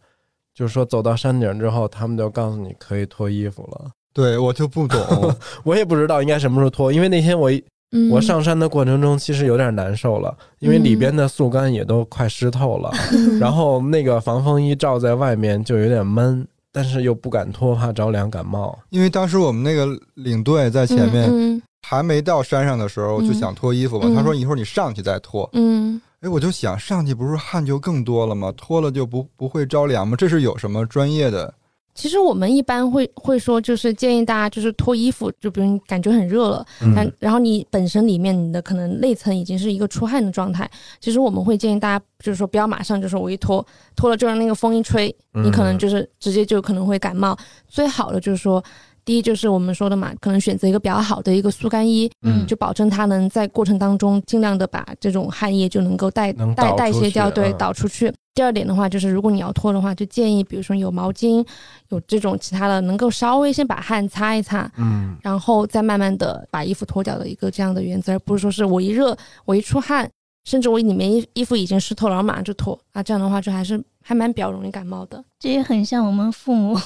就是说走到山顶之后，他们就告诉你可以脱衣服了。对我就不懂，我也不知道应该什么时候脱，因为那天我一嗯我上山的过程中其实有点难受了，因为里边的速干也都快湿透了，嗯然后那个防风衣罩在外面就有点闷，但是又不敢脱，怕着凉感冒。因为当时我们那个领队在前面嗯还没到山上的时候，嗯就想脱衣服嘛。嗯他说一会儿你上去再脱。嗯哎，我就想上去不是汗就更多了吗？脱了就不不会着凉吗？这是有什么专业的？其实我们一般会会说，就是建议大家就是脱衣服，就比如你感觉很热了，但嗯然后你本身里面你的可能内层已经是一个出汗的状态，其实我们会建议大家就是说不要马上就说我一脱脱了就让那个风一吹，你可能就是直接就可能会感冒。最好的就是说，第一就是我们说的嘛，可能选择一个比较好的一个速干衣，嗯就保证它能在过程当中尽量的把这种汗液就能够带能带导出去代谢掉，对，嗯导出去。第二点的话，就是如果你要脱的话，就建议比如说有毛巾，有这种其他的，能够稍微先把汗擦一擦，嗯然后再慢慢的把衣服脱掉的一个这样的原则，而不是说是我一热，我一出汗，甚至我里面衣衣服已经湿透了，然后马上就脱啊，这样的话就还是还蛮比较容易感冒的。这也很像我们父母，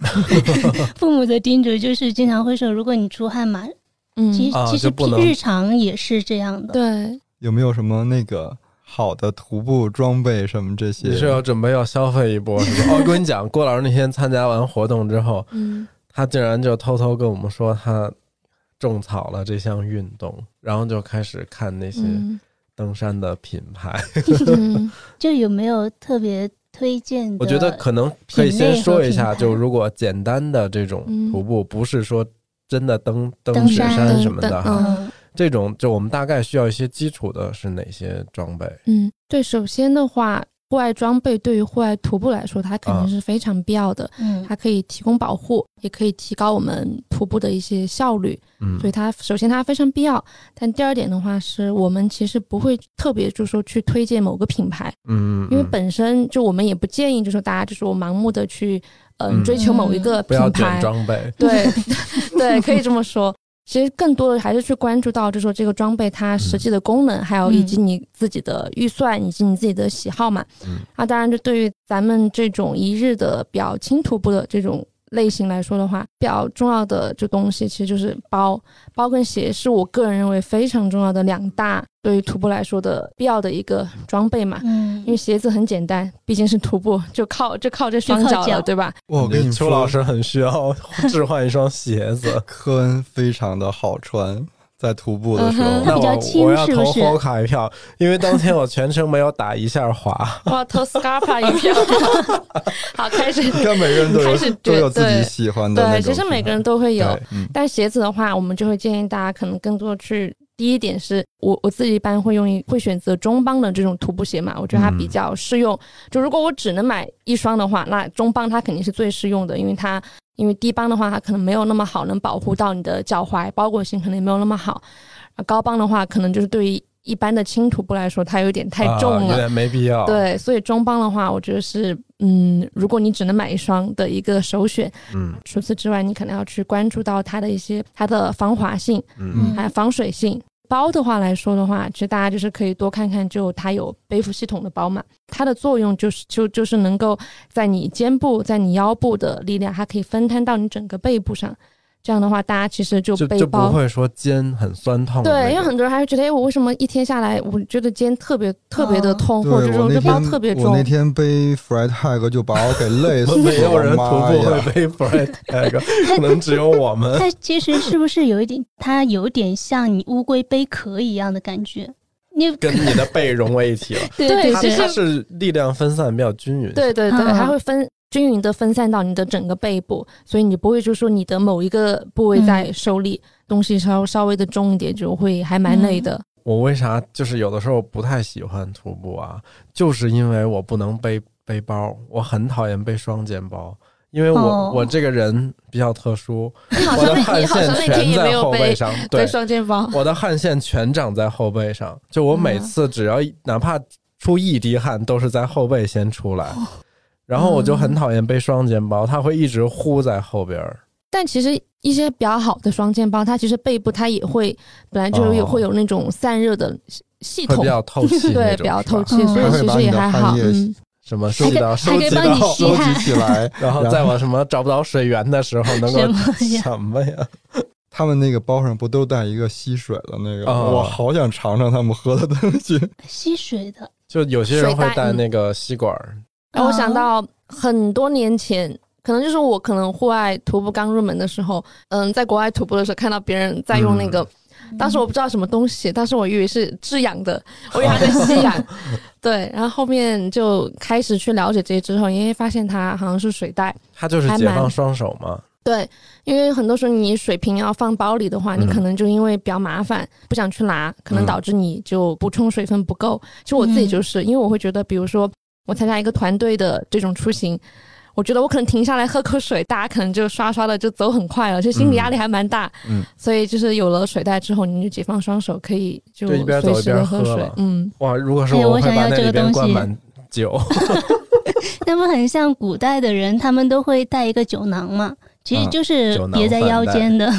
父母的叮嘱就是经常会说，如果你出汗嘛，嗯，啊其其实就不能日常也是这样的。对，有没有什么那个好的徒步装备什么这些？你是要准备要消费一波是吧？哦，我跟你讲，郭老师那天参加完活动之后，嗯他竟然就偷偷跟我们说他种草了这项运动，然后就开始看那些嗯登山的品牌。嗯就有没有特别推荐的？我觉得可能可以先说一下，就如果简单的这种嗯徒步，不是说真的登登登雪山山什么的哈，嗯这种就我们大概需要一些基础的是哪些装备？嗯，对，首先的话，户外装备对于户外徒步来说，它肯啊定是非常必要的。嗯它可以提供保护，也可以提高我们徒步的一些效率，嗯所以它首先它非常必要。但第二点的话，是我们其实不会特别就说去推荐某个品牌，嗯，因为嗯本身就我们也不建议，就说大家就说盲目的去嗯、嗯追求某一个不要品牌卷，装备，对 对，可以这么说。其实更多的还是去关注到，就说这个装备它实际的功能，还有以及你自己的预算以及你自己的喜好嘛。嗯啊，当然，这对于咱们这种一日的比较轻徒步的这种类型来说的话，比较重要的就东西其实就是包，包跟鞋是我个人认为非常重要的两大对于徒步来说的必要的一个装备嘛。嗯因为鞋子很简单，毕竟是徒步，就靠 就靠这双脚了，脚对吧？我跟你说，邱老师很需要 置换一双鞋子。科恩非常的好穿，在徒步的时候，嗯那我它比较轻我要投是不是 Hoka 一票，因为当天我全程没有打一下滑。我要投 Scarpa 一票。好，开始。看每个人都有都有自己喜欢的对，其实每个人都会有，嗯但鞋子的话，我们就会建议大家可能更多去。第一点是我我自己一般会用一会选择中帮的这种徒步鞋嘛，我觉得它比较适用。就如果我只能买一双的话，那中帮它肯定是最适用的，因为它因为低帮的话它可能没有那么好能保护到你的脚踝，包裹性可能也没有那么好。啊高帮的话，可能就是对于一般的轻徒步来说，它有点太重了。啊有点没必要。，对，所以中帮的话，我觉得是，嗯，如果你只能买一双的一个首选。嗯除此之外，你可能要去关注到它的一些它的防滑性，嗯还有防水性。包的话来说的话，其实大家就是可以多看看，就它有背负系统的包嘛，它的作用就是就就是能够在你肩部、在你腰部的力量，它可以分摊到你整个背部上。这样的话，大家其实就就就不会说肩很酸痛。对，因为很多人还是觉得，哎，我为什么一天下来，我觉得肩特别特别的痛，或者说这包特别重我那。天背 Fred Tag 就把我给累死了，没有人徒步呀会背 Fred Tag，可能只有我们。它其实是不是有一点，它有点像你乌龟背壳一样的感觉？你跟 你的背融为一体了。对它对其实它是力量分散比较均匀。对对对，嗯它会分均匀的分散到你的整个背部，所以你不会就说你的某一个部位在受力，东西稍稍微的重一点，就会还蛮累的。我为啥就是有的时候不太喜欢徒步啊？就是因为我不能背背包，我很讨厌背双肩包，因为我、哦。我这个人比较特殊，你好我的像那汗腺你好像那天全在也没有背后背上，背对，双肩包，我的汗腺全长在后背上，就我每次只要一哪怕出一滴汗，都是在后背先出来。然后我就很讨厌背双肩包，它会一直呼在后边儿。但其实一些比较好的双肩包，它其实背部它也会本来就有哦会有那种散热的系统会比，较透气 对，比较透气，嗯所以其实也还好。嗯，什么收集到收集还可以帮你 到，收吸汗集起来，然后在我什么找不到水源的时候，能够什么呀？什么呀？他们那个包上不都带一个吸水的那个？哦我好想尝尝他们喝的东西。吸水的，就有些人会带那个吸管儿，然后我想到很多年前，可能就是我可能户外徒步刚入门的时候，嗯，在国外徒步的时候看到别人在用那个，当时我不知道什么东西，当时我以为是制氧的，我以为它在吸氧，对，然后后面就开始去了解这些之后，因为发现它好像是水袋，它就是解放双手嘛。对，因为很多时候你水瓶要放包里的话，你嗯。可能就因为比较麻烦，不想去拿，可能嗯。导致你就补充水分不够。其实我自己就是、因为我会觉得，比如说我参加一个团队的这种出行。我觉得我可能停下来喝口水，大家可能就刷刷的就走很快了，就心理压力还蛮大。嗯，所以就是有了水袋之后，你就解放双手，可以就就一边走随时一边的喝水喝。嗯，哇，如果是哎我，想要这个东西满酒。那么很像古代的人，他们都会带一个酒囊嘛，其实啊就是别在腰间的。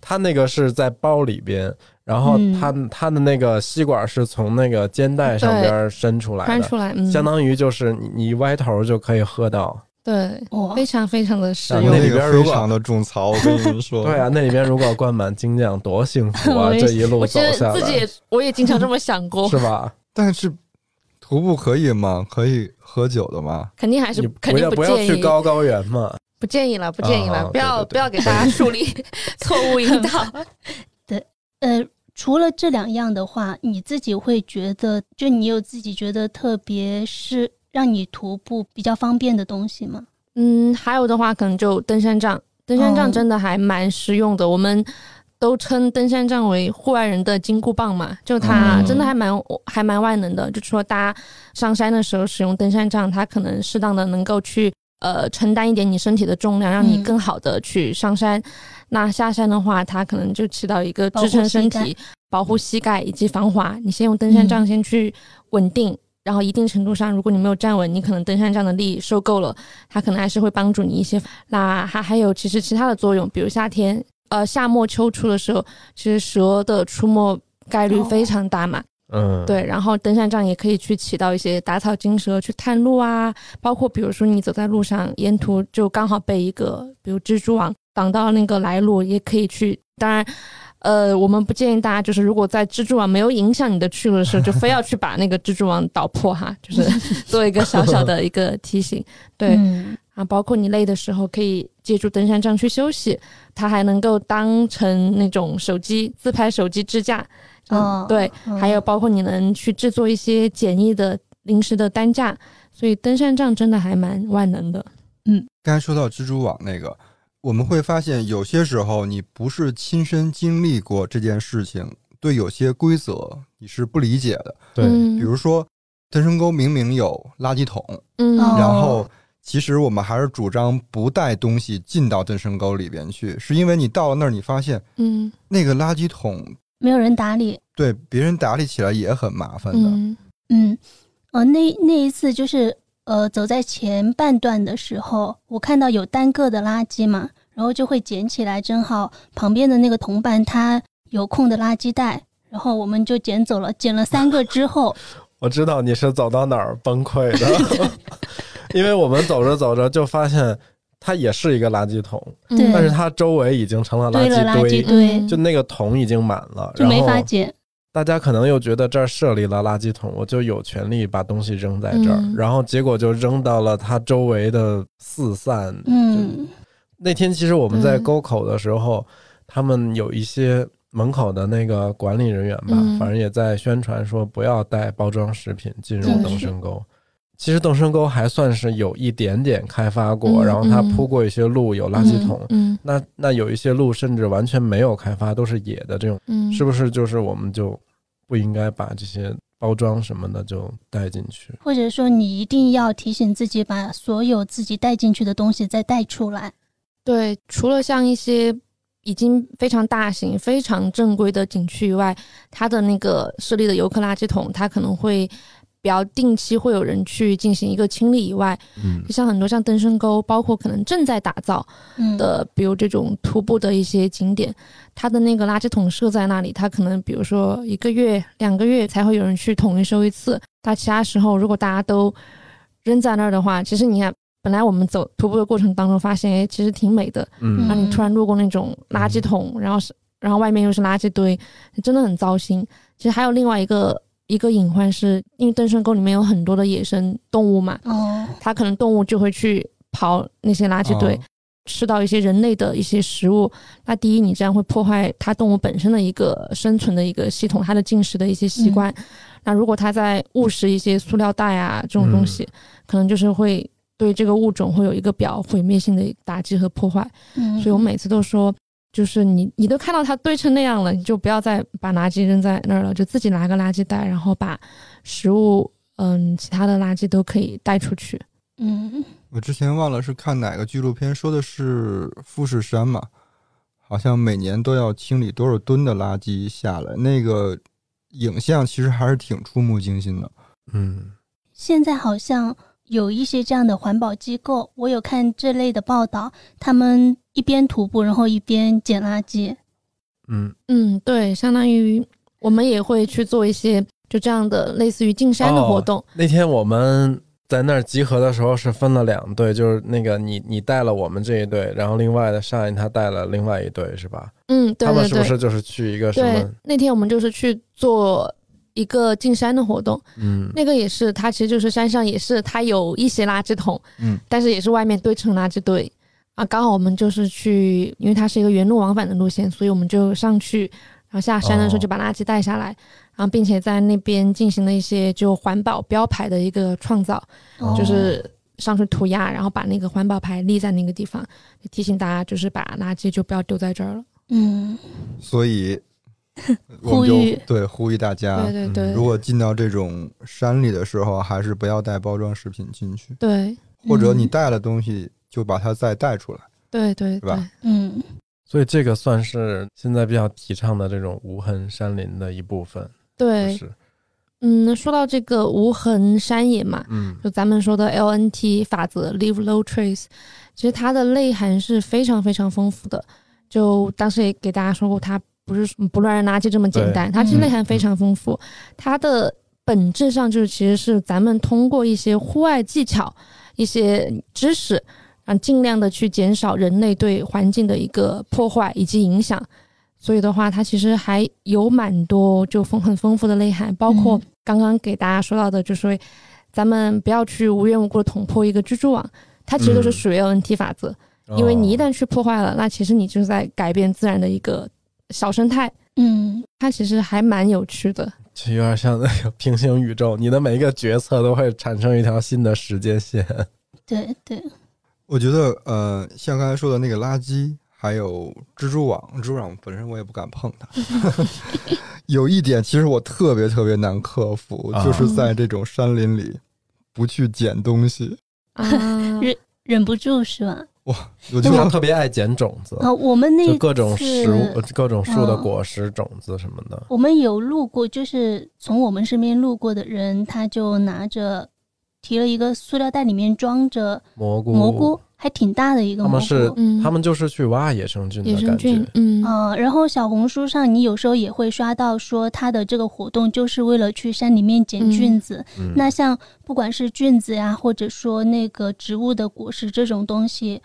它那个是在包里边，然后嗯它它的那个吸管是从那个肩带上边伸出来的，翻出来，嗯，相当于就是你你一歪头就可以喝到。对，非常非常的实啊用那。里边如果非常的种草，我跟你们说。对啊，那里边如果灌满精酿，多幸福啊！这一路走下觉得自己我也经常这么想过。是吧？但是徒步可以吗？可以喝酒的吗？肯定还是你肯定不要不要，去高高原嘛。不建议了，不建议了，啊不要对对对不要给大家树立 错误引导。对呃，除了这两样的话，你自己会觉得，就你有自己觉得特别是让你徒步比较方便的东西吗？嗯，还有的话可能就登山杖，登山杖哦真的还蛮实用的。我们都称登山杖为户外人的金箍棒嘛，就它嗯真的还蛮、还蛮万能的。就是说大家上山的时候使用登山杖，它可能适当的能够去呃承担一点你身体的重量，让你嗯更好的去上山。那下山的话，它可能就起到一个支撑身体、保护膝盖以及防滑。你先用登山杖先去稳定。然后一定程度上，如果你没有站稳，你可能登山杖的力受够了，它可能还是会帮助你一些。那还还有其实其他的作用，比如夏天，呃，夏末秋初的时候，其实蛇的出没概率非常大嘛。嗯，对，然后登山杖也可以去起到一些打草惊蛇、去探路啊，包括比如说你走在路上，沿途就刚好被一个比如蜘蛛网挡到那个来路，也可以去。当然。呃，我们不建议大家，就是如果在蜘蛛网没有影响你的去路的时候，就非要去把那个蜘蛛网捣破哈，就是 做一个小小的一个提醒。对，嗯啊，包括你累的时候可以借助登山杖去休息，它还能够当成那种手机自拍手机支架。嗯哦对，嗯。还有包括你能去制作一些简易的临时的担架，所以登山杖真的还蛮万能的。嗯。刚才说到蜘蛛网那个，我们会发现有些时候你不是亲身经历过这件事情，对有些规则你是不理解的。对，嗯。比如说，登山沟明明有垃圾桶，嗯。哦。然后其实我们还是主张不带东西进到登山沟里边去，是因为你到了那儿，你发现嗯。那个垃圾桶没有人打理。对别人打理起来也很麻烦的。嗯嗯，呃，那那一次就是呃，走在前半段的时候，我看到有单个的垃圾嘛，然后就会捡起来，正好旁边的那个同伴他有空的垃圾袋，然后我们就捡走了。捡了三个之后，我知道你是走到哪儿崩溃的，因为我们走着走着就发现它也是一个垃圾桶，但是它周围已经成了垃圾堆，堆，嗯就那个桶已经满了，就没然后法捡。大家可能又觉得这儿设立了垃圾桶，我就有权利把东西扔在这儿，嗯。然后结果就扔到了它周围的四散。嗯。那天其实我们在嗯沟口的时候，他们有一些门口的那个管理人员吧，嗯。反正也在宣传说不要带包装食品进入进邓去深沟。其实邓深沟还算是有一点点开发过，嗯然后它嗯铺过一些路，有垃圾桶。嗯那那有一些路甚至完全没有开发，都是野的这种，嗯，是不是就是我们就不应该把这些包装什么的就带进去？或者说你一定要提醒自己，把所有自己带进去的东西再带出来。对，除了像一些已经非常大型、非常正规的景区以外，它的那个设立的游客垃圾桶，它可能会比较定期会有人去进行一个清理以外，嗯就像很多像登山沟，包括可能正在打造嗯的，比如这种徒步的一些景点，它的那个垃圾桶设在那里，它可能比如说一个月、两个月才会有人去统一收一次。它其他时候如果大家都扔在那儿的话，其实你看，本来我们走徒步的过程当中发现，哎，其实挺美的，嗯然后你突然路过那种垃圾桶，然后是然后外面又是垃圾堆，真的很糟心。其实还有另外一个一个隐患是，因为登山沟里面有很多的野生动物嘛，哦，它可能动物就会去刨那些垃圾堆，哦吃到一些人类的一些食物。那第一，你这样会破坏它动物本身的一个生存的一个系统，它的进食的一些习惯。那如果它在误食一些塑料袋啊这种东西，可能就是会对这个物种会有一个比较毁灭性的打击和破坏。嗯，所以我每次都说，就是你你都看到它堆成那样了，你就不要再把垃圾扔在那儿了，就自己拿个垃圾袋，然后把食物嗯其他的垃圾都可以带出去。嗯我之前忘了是看哪个纪录片，说的是富士山嘛，好像每年都要清理多少吨的垃圾下来，那个影像其实还是挺触目惊心的。嗯现在好像有一些这样的环保机构，我有看这类的报道，他们一边徒步，然后一边捡垃圾。嗯，嗯，对，相当于我们也会去做一些就这样的类似于进山的活动。那天我们在那儿集合的时候是分了两队，就是那个你你带了我们这一队，然后另外的上一他带了另外一队，是吧？嗯，对他们对对，是不是就是去一个什对么？，那天我们就是去做一个进山的活动，嗯那个也是，它其实就是山上也是它有一些垃圾桶，嗯，但是也是外面堆成垃圾堆啊。刚好我们就是去，因为它是一个原路往返的路线，所以我们就上去，然后下山的时候哦就把垃圾带下来，然后并且在那边进行了一些就环保标牌的一个创造，哦就是上去涂鸦，然后把那个环保牌立在那个地方，提醒大家就是把垃圾就不要丢在这儿了。嗯，所以 我们呼吁就对呼吁大家，对对对，如果进到这种山里的时候，还是不要带包装食品进去，对或者你嗯带了东西就把它再带出来。对对对是吧，嗯。所以这个算是现在比较提倡的这种无痕山林的一部分，对，是？嗯，说到这个无痕山野嘛，嗯。就咱们说的 LNT 法则 （Leave No Trace），其实它的内涵是非常非常丰富的。就当时也给大家说过，它不是不乱扔垃圾这么简单，它其实嗯内涵非常丰富。它的本质上就是其实是咱们通过一些户外技巧、一些知识，啊，尽量的去减少人类对环境的一个破坏以及影响。所以的话，它其实还有蛮多就丰很丰富的内涵，包括嗯刚刚给大家说到的，就是说咱们不要去无缘无故的捅破一个蜘蛛网，它其实都是嗯属于 LNT 法则，因为你一哦旦去破坏了，那其实你就是在改变自然的一个小生态，嗯它其实还蛮有趣的。就有点像那个平行宇宙，你的每一个决策都会产生一条新的时间线。对对，我觉得，呃，像刚才说的那个垃圾，还有蜘蛛网，蜘蛛网本身我也不敢碰它。有一点，其实我特别特别难克服，啊就是在这种山林里不去捡东西。啊，忍忍不住是吧？哇我就他特别爱捡种子，啊，我们那就各种食物、各种树的嗯果实、种子什么的。我们有路过，就是从我们身边路过的人，他就拿着提了一个塑料袋，里面装着蘑菇，蘑菇，还挺大的一个蘑菇。他们是嗯他们就是去挖野生菌的野生感觉菌。，嗯，呃，然后小红书上你有时候也会刷到说他的这个活动就是为了去山里面捡嗯菌子。嗯，那像不管是菌子呀，或者说那个植物的果实这种东西，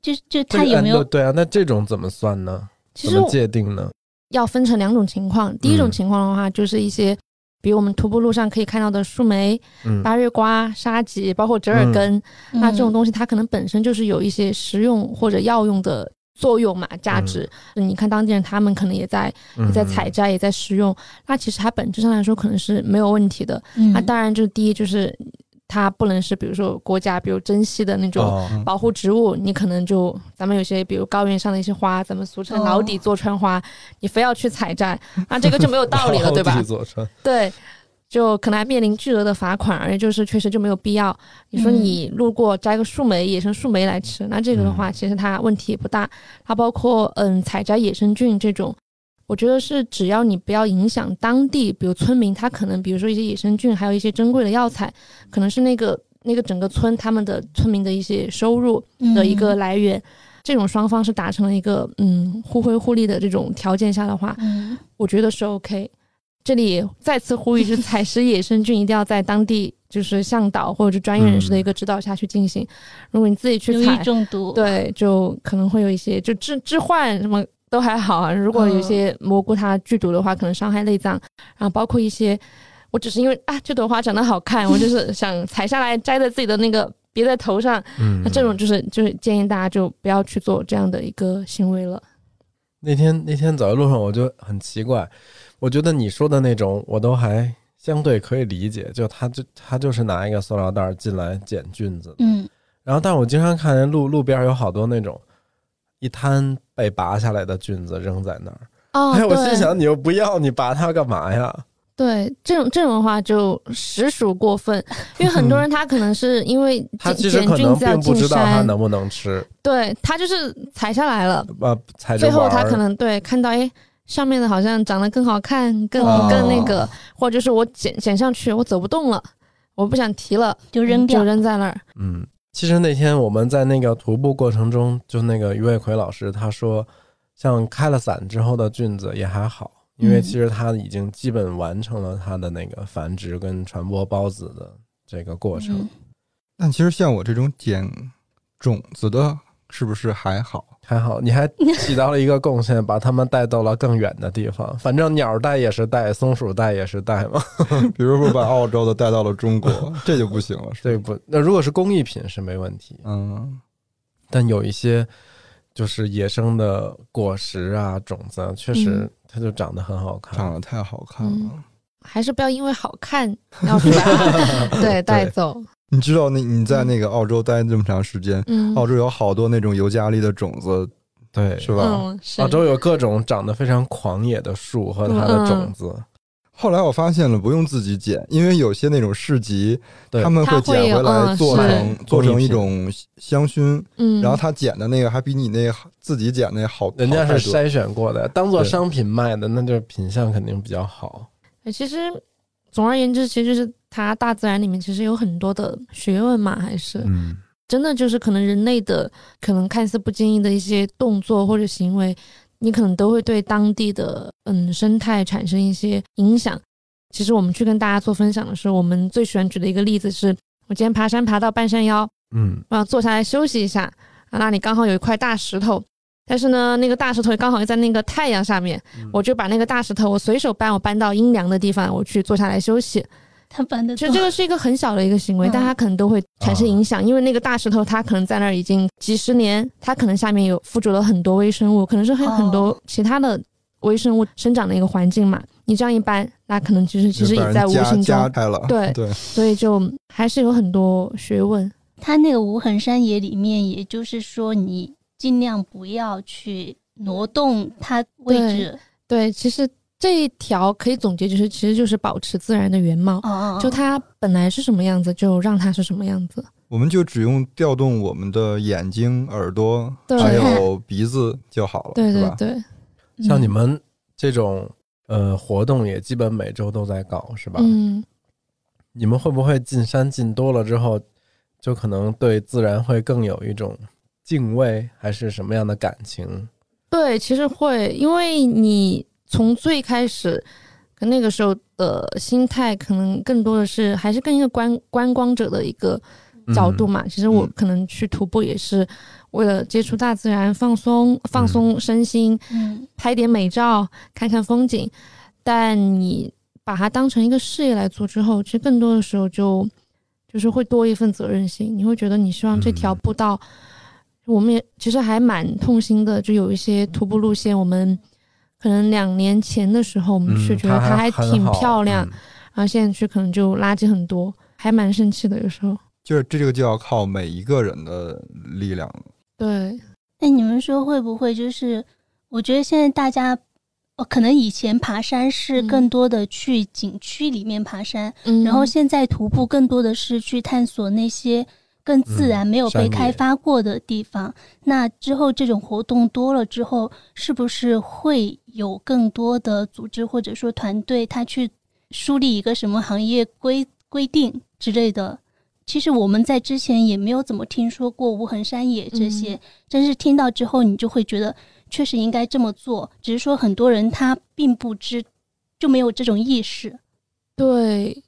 就就这个按它有没有？对啊？那这种怎么算呢？其实怎么界定呢？要分成两种情况。第一种嗯情况的话，就是一些，比如我们徒步路上可以看到的树莓、嗯。八月瓜、沙棘，包括折耳根，那这种嗯东西它可能本身就是有一些食用或者药用的作用嘛，价值。你看当地人他们可能也在也在采摘，也在食用，那其实它本质上来说可能是没有问题的。嗯。那当然，就是第一就是它不能是比如说国家比如珍稀的那种。哦，保护植物，你可能就咱们有些，比如高原上的一些花，咱们俗称哦老底坐穿花，你非要去采摘，那这个就没有道理了，对吧对，就可能还面临巨额的罚款，而且就是确实就没有必要。你说嗯你路过摘个树莓，野生树莓来吃，那这个的话，其实它问题也不大。它包括嗯采摘野生菌这种，我觉得是只要你不要影响当地，比如村民，他可能比如说一些野生菌，还有一些珍贵的药材，可能是那个那个整个村他们的村民的一些收入的一个来源。这种双方是达成了一个嗯互惠互利的这种条件下的话，嗯我觉得是 OK。这里再次呼吁，就是采食野生菌一定要在当地就是向导或者是专业人士的一个指导下去进行。如果你自己去采，中毒。对，就可能会有一些就致致幻什么都还好啊。如果有些蘑菇它剧毒的话，可能伤害内脏，然后包括一些，我只是因为啊这朵花长得好看，我就是想采下来摘在自己的那个别在头上，嗯那，这种就是就是建议大家就不要去做这样的一个行为了。那天那天走在路上，我就很奇怪，我觉得你说的那种我都还相对可以理解，就他就他就是拿一个塑料袋进来捡菌子，嗯然后但我经常看见路路边有好多那种一摊被拔下来的菌子扔在那儿，哦哎，我心想你又不要，你拔它干嘛呀？对，这种这种的话就实属过分，因为很多人他可能是因为他捡其实可能捡菌子要进并不知道他，能不能吃，对他就是采下来了，呃，踩着最后他可能对看到哎上面的好像长得更好看，更、哦更那个，或者就是我捡捡上去我走不动了，我不想提了，就扔掉就。扔在那儿。嗯，其实那天我们在那个徒步过程中，就那个于伟奎老师他说，像开了伞之后的菌子也还好，因为其实它已经基本完成了它的那个繁殖跟传播孢子的这个过程。但其实像我这种捡种子的，是不是还好？还好你还起到了一个贡献，把它们带到了更远的地方。反正鸟带也是带，松鼠带也是带嘛。比如说把澳洲的带到了中国，这就不行了？对不？那如果是工艺品是没问题，嗯，但有一些就是野生的果实啊、种子啊，确实它就长得很好看。长得太好看了。嗯还是不要因为好看要对带走。你知道那你在那个澳洲待这么长时间，嗯，澳洲有好多那种尤加利的种子，对，是吧？嗯，是。澳洲有各种长得非常狂野的树和它的种子。后来我发现了，不用自己剪，因为有些那种市集，他们会捡回来做嗯成做成一种香薰，嗯，然后他剪的那个还比你那自己剪那好，人家是筛选过的，当做商品卖的，那就品相肯定比较好。其实总而言之，其实就是它大自然里面其实有很多的学问嘛，还是？嗯，真的就是可能人类的可能看似不经意的一些动作或者行为，你可能都会对当地的嗯生态产生一些影响。其实我们去跟大家做分享的时候，我们最喜欢举的一个例子是，我今天爬山爬到半山腰，嗯，我要坐下来休息一下啊，那里刚好有一块大石头，但是呢，那个大石头刚好又在那个太阳下面，嗯。我就把那个大石头我随手搬，我搬到阴凉的地方，我去坐下来休息。他搬的其实这个是一个很小的一个行为，嗯但它可能都会产生影响，因为那个大石头它可能在那儿已经几十年，它可能下面有附着了很多微生物，可能是很哦很多其他的微生物生长的一个环境嘛。你这样一搬，那可能其实其实也在无加形中，加开了，对对，所以就还是有很多学问。它那个无痕山野里面，也就是说，你尽量不要去挪动它位置。对，其实这一条可以总结就是，其实就是保持自然的原貌，哦，就它本来是什么样子，就让它是什么样子。我们就只用调动我们的眼睛、耳朵还有鼻子就好了，对？对对，像你们这种呃活动，也基本每周都在搞，是吧？嗯，你们会不会进山进多了之后，就可能对自然会更有一种敬畏，还是什么样的感情？对，其实会，因为你从最开始跟那个时候的心态，可能更多的是还是跟一个观观光者的一个角度嘛。其实我嗯可能去徒步也是为了接触大自然，放松放松身心，嗯拍点美照，看看风景。但你把它当成一个事业来做之后，其实更多的时候就就是会多一份责任心。你会觉得你希望这条嗯步道，我们也其实还蛮痛心的，就有一些徒步路线，我们可能两年前的时候我们去，嗯觉得它还挺漂亮，嗯然后现在去可能就垃圾很多，还蛮生气的。有时候，就是这个就要靠每一个人的力量。对，那你们说会不会就是？我觉得现在大家，哦，可能以前爬山是嗯更多的去景区里面爬山，嗯，然后现在徒步更多的是去探索那些更自然、嗯没有被开发过的地方。那之后这种活动多了之后，是不是会有更多的组织或者说团队，他去树立一个什么行业规规定之类的？其实我们在之前也没有怎么听说过无痕山野这些，嗯但是听到之后，你就会觉得确实应该这么做。只是说很多人他并不知，就没有这种意识。对。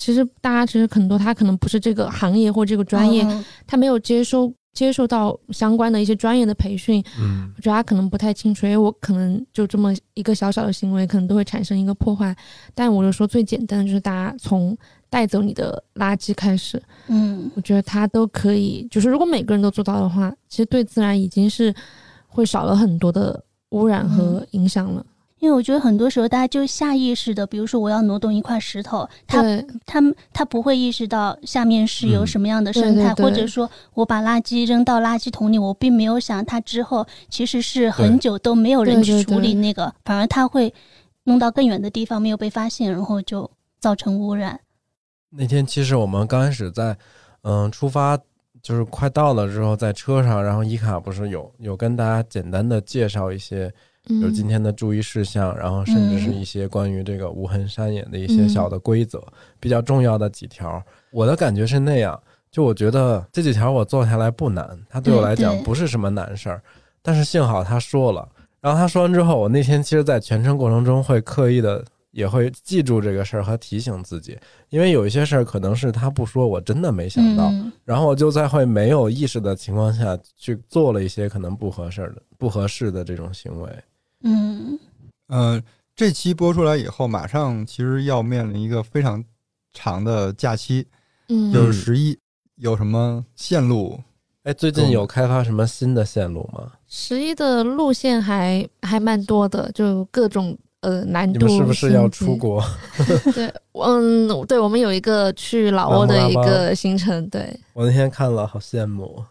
其实大家其实很多他可能不是这个行业或这个专业，嗯他没有接收接受到相关的一些专业的培训，嗯我觉得他可能不太清楚，因为我可能就这么一个小小的行为，可能都会产生一个破坏。但我就说最简单的就是大家从带走你的垃圾开始，嗯我觉得他都可以。就是如果每个人都做到的话，其实对自然已经是会少了很多的污染和影响了。因为我觉得很多时候大家就下意识的，比如说我要挪动一块石头，他对他们他不会意识到下面是有嗯什么样的生态，对对对或者说我把垃圾扔到垃圾桶里，我并没有想它之后其实是很久都没有人去处理对那个，反而它会弄到更远的地方没有被发现，然后就造成污染。那天其实我们刚开始在嗯出发，就是快到了之后，在车上，然后伊卡不是有有跟大家简单的介绍一些，嗯，就是今天的注意事项，然后甚至是一些关于这个无痕山野的一些小的规则，比较重要的几条。我的感觉是那样，就我觉得这几条我做下来不难，它对我来讲不是什么难事儿，但是幸好他说了。然后他说完之后，我那天其实，在全程过程中会刻意的也会记住这个事儿和提醒自己，因为有一些事儿可能是他不说，我真的没想到，嗯然后我就在会没有意识的情况下去做了一些可能不合适的、不合适的这种行为。嗯呃，这期播出来以后，马上其实要面临一个非常长的假期，嗯，就是十一，有什么线路哎，最近有开发什么新的线路吗？十一的路线还还蛮多的，就各种呃难度。你们是不是要出？国？对，嗯，对，我们有一个去老挝的一个行程，对，我那天看了，好羡慕。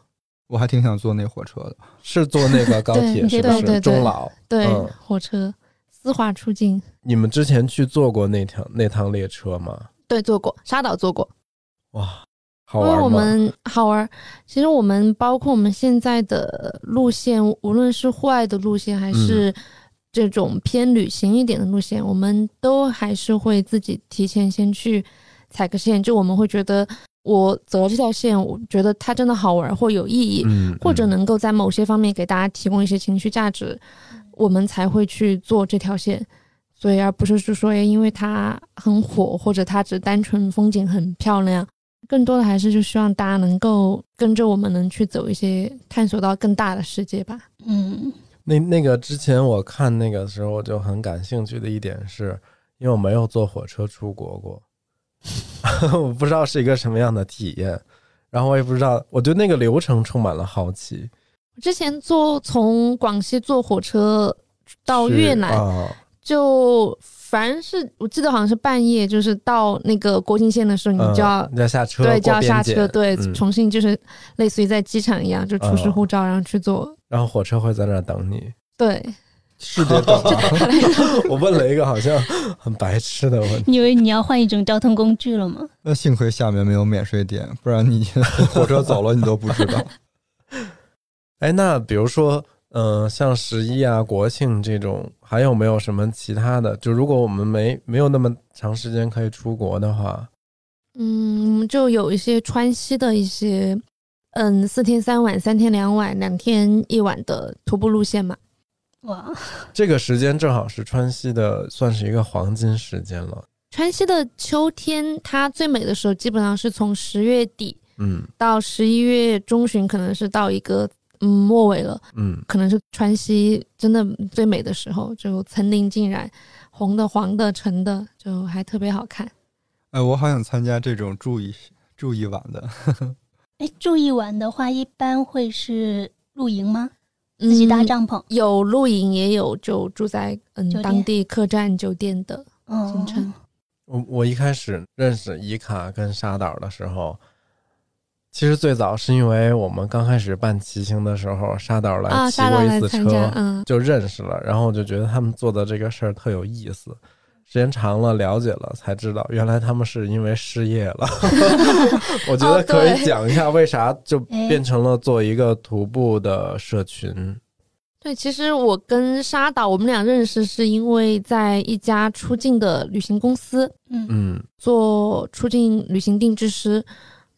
我还挺想坐那火车的，是坐那个高铁，是不是？对对对中老。对，嗯火车丝滑出境，你们之前去坐过那趟那趟列车吗？对，坐过沙岛坐过，哇，好因为玩吗？我们好玩。其实我们包括我们现在的路线，无论是户外的路线，还嗯是这种偏旅行一点的路线，我们都还是会自己提前先去踩个线。就我们会觉得，我走了这条线，我觉得它真的好玩或有意义，嗯，或者嗯能够在某些方面给大家提供一些情绪价值，我们才会去做这条线。所以，而不是是说，诶因为它很火，或者它只单纯风景很漂亮，更多的还是就希望大家能够跟着我们，能去走一些探索到更大的世界吧。嗯，那那个之前我看那个时候，我就很感兴趣的一点是，因为我没有坐火车出国过，我不知道是一个什么样的体验，然后我也不知道，我对那个流程充满了好奇。之前坐从广西坐火车到越南，啊，就凡是我记得好像是半夜，就是到那个国境线的时候，你嗯就要、你要下车，对就要下车，对，嗯重新就是类似于在机场一样，就出示哦护照，然后去坐。然后火车会在那儿等你。对，是得等啊。我问了一个好像很白痴的问题。你以为你要换一种交通工具了吗？那幸亏下面没有免税店，不然你 火车走了你都不知道。哎，那比如说，嗯、像十一啊、国庆这种，还有没有什么其他的？就如果我们没没有那么长时间可以出国的话，嗯，就有一些川西的一些，嗯，四天三晚、三天两晚、两天一晚的徒步路线嘛。哇，这个时间正好是川西的，算是一个黄金时间了。川西的秋天，它最美的时候基本上是从十月底嗯到十一月中旬，可能是到一个嗯末尾了，嗯，可能是川西真的最美的时候，就层林尽染，红的、黄的、橙的，就还特别好看。哎，我好想参加这种住一住一晚的。哎，住一晚的话，一般会是露营吗？自己搭嗯帐篷？有露营，也有就住在嗯当地客栈酒店的。嗯，行程我我一开始认识伊卡跟沙岛的时候，其实最早是因为我们刚开始办骑行的时候，沙岛来啊，骑过一次车，，嗯，就认识了，然后我就觉得他们做的这个事儿特有意思。时间长了，了解了，才知道原来他们是因为失业了。我觉得哦可以讲一下为啥就哎变成了做一个徒步的社群。对，其实我跟沙岛我们俩认识是因为在一家出境的旅行公司嗯嗯做出境旅行定制师，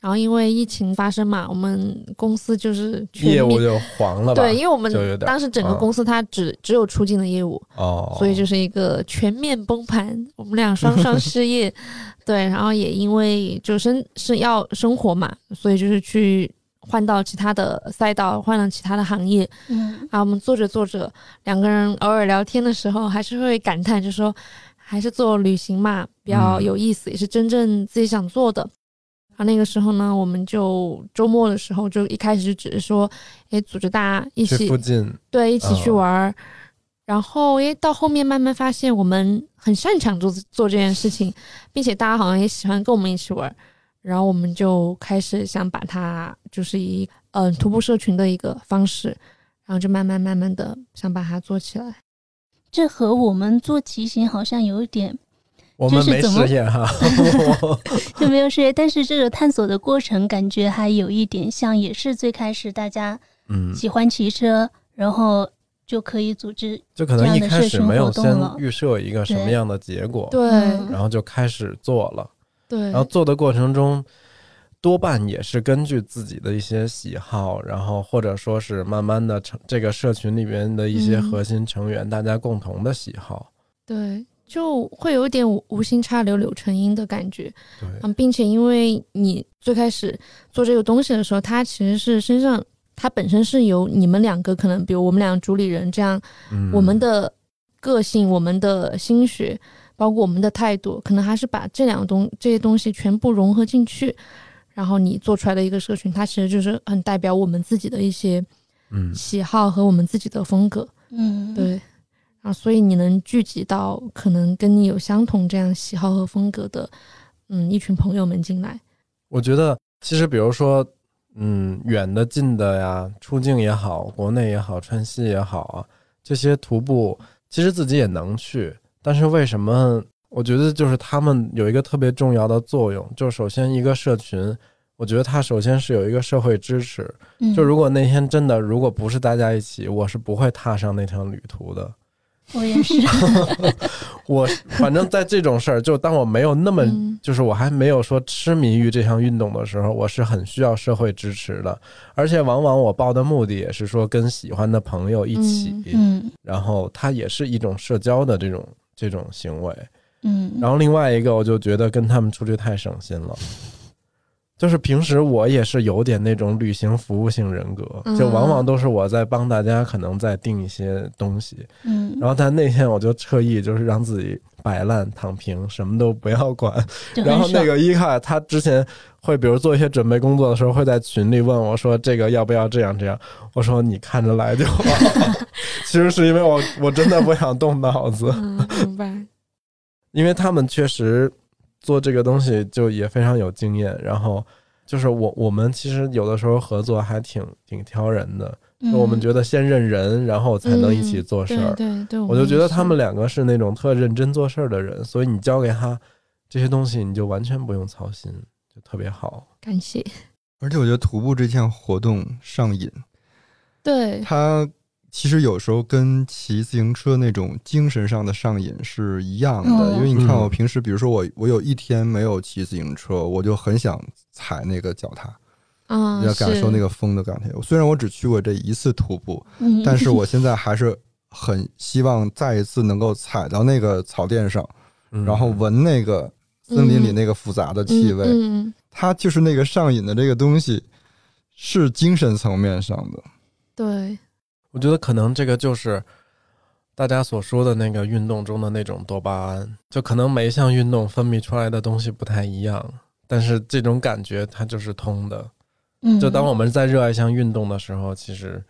然后因为疫情发生嘛，我们公司就是全面业务就黄了吧？对，因为我们当时整个嗯。公司它只、只有出境的业务，哦，所以就是一个全面崩盘，我们俩双双失业，对，然后也因为就生是要生活嘛，所以就是去换到其他的赛道，换了其他的行业，嗯。啊我们做着做着，两个人偶尔聊天的时候，还是会感叹，就说还是做旅行嘛比较嗯。有意思，也是真正自己想做的。那个时候呢，我们就周末的时候，就一开始只是说，哎，组织大家一起附近对，一起去嗯玩儿。然后，哎，到后面慢慢发现我们很擅长做做这件事情，并且大家好像也喜欢跟我们一起玩儿。然后我们就开始想把它就是以嗯、呃徒步社群的一个方式，然后就慢慢慢慢的想把它做起来。这和我们做骑行好像有一点我们没就是怎么失业哈。就没有事业，但是这个探索的过程感觉还有一点像，也是最开始大家嗯，喜欢骑车，然后就可以组织。就可能一开始没有先预设一个什么样的结果，对、嗯然后就开始做了。对，然后做的过程中，多半也是根据自己的一些喜好，然后或者说是慢慢的成这个社群里边的一些嗯核心成员，大家共同的喜好。对，就会有点无无心插柳柳成荫的感觉。对，嗯，并且因为你最开始做这个东西的时候，它其实是身上它本身是由你们两个可能，比如我们两个主理人这样，嗯，我们的个性、我们的心血，包括我们的态度，可能还是把这两个东这些东西全部融合进去。然然后你做出来的一个社群，它其实就是很代表我们自己的一些嗯喜好和我们自己的风格。嗯，对，啊，所以你能聚集到可能跟你有相同这样喜好和风格的，嗯，一群朋友们进来。我觉得其实比如说，嗯，远的近的呀，出境也好，国内也好，川西也好啊，这些徒步其实自己也能去，但是为什么？我觉得就是他们有一个特别重要的作用，就首先一个社群，我觉得它首先是有一个社会支持，嗯就如果那天真的如果不是大家一起，我是不会踏上那条旅途的。我也是，我反正在这种事儿，就当我没有那么，嗯就是我还没有说痴迷于这项运动的时候，我是很需要社会支持的。而且往往我报的目的也是说跟喜欢的朋友一起，嗯然后它也是一种社交的这种这种行为。嗯，然后另外一个，我就觉得跟他们出去太省心了。就是平时我也是有点那种旅行服务性人格，就往往都是我在帮大家可能在定一些东西，嗯，然后但那天我就特意就是让自己摆烂躺平，什么都不要管。然后那个伊卡他之前会比如做一些准备工作的时候，会在群里问我说这个要不要这样这样，我说你看着来就好。其实是因为我我真的不想动脑子，嗯，明白。因为他们确实做这个东西就也非常有经验，然后。就是我，我们其实有的时候合作还挺挺挑人的，就我们嗯觉得先认人，然后才能一起做事儿。对对对，我就觉得他们，两个是那种特认真做事儿的人，所以你交给他这些东西，你就完全不用操心，就特别好。感谢。而且我觉得徒步这项活动上瘾，对，它其实有时候跟骑自行车那种精神上的上瘾是一样的。嗯因为你看，嗯我平时比如说我我有一天没有骑自行车，我就很想踩那个脚踏，啊，要感受那个风的感觉。虽然我只去过这一次徒步，嗯，但是我现在还是很希望再一次能够踩到那个草甸上，嗯然后闻那个森林里那个复杂的气味。嗯嗯，它就是那个上瘾的这个东西，是精神层面上的。对，我觉得可能这个就是大家所说的那个运动中的那种多巴胺，就可能每一项运动分泌出来的东西不太一样，但是这种感觉它就是通的。嗯就当我们在热爱一项运动的时候，其实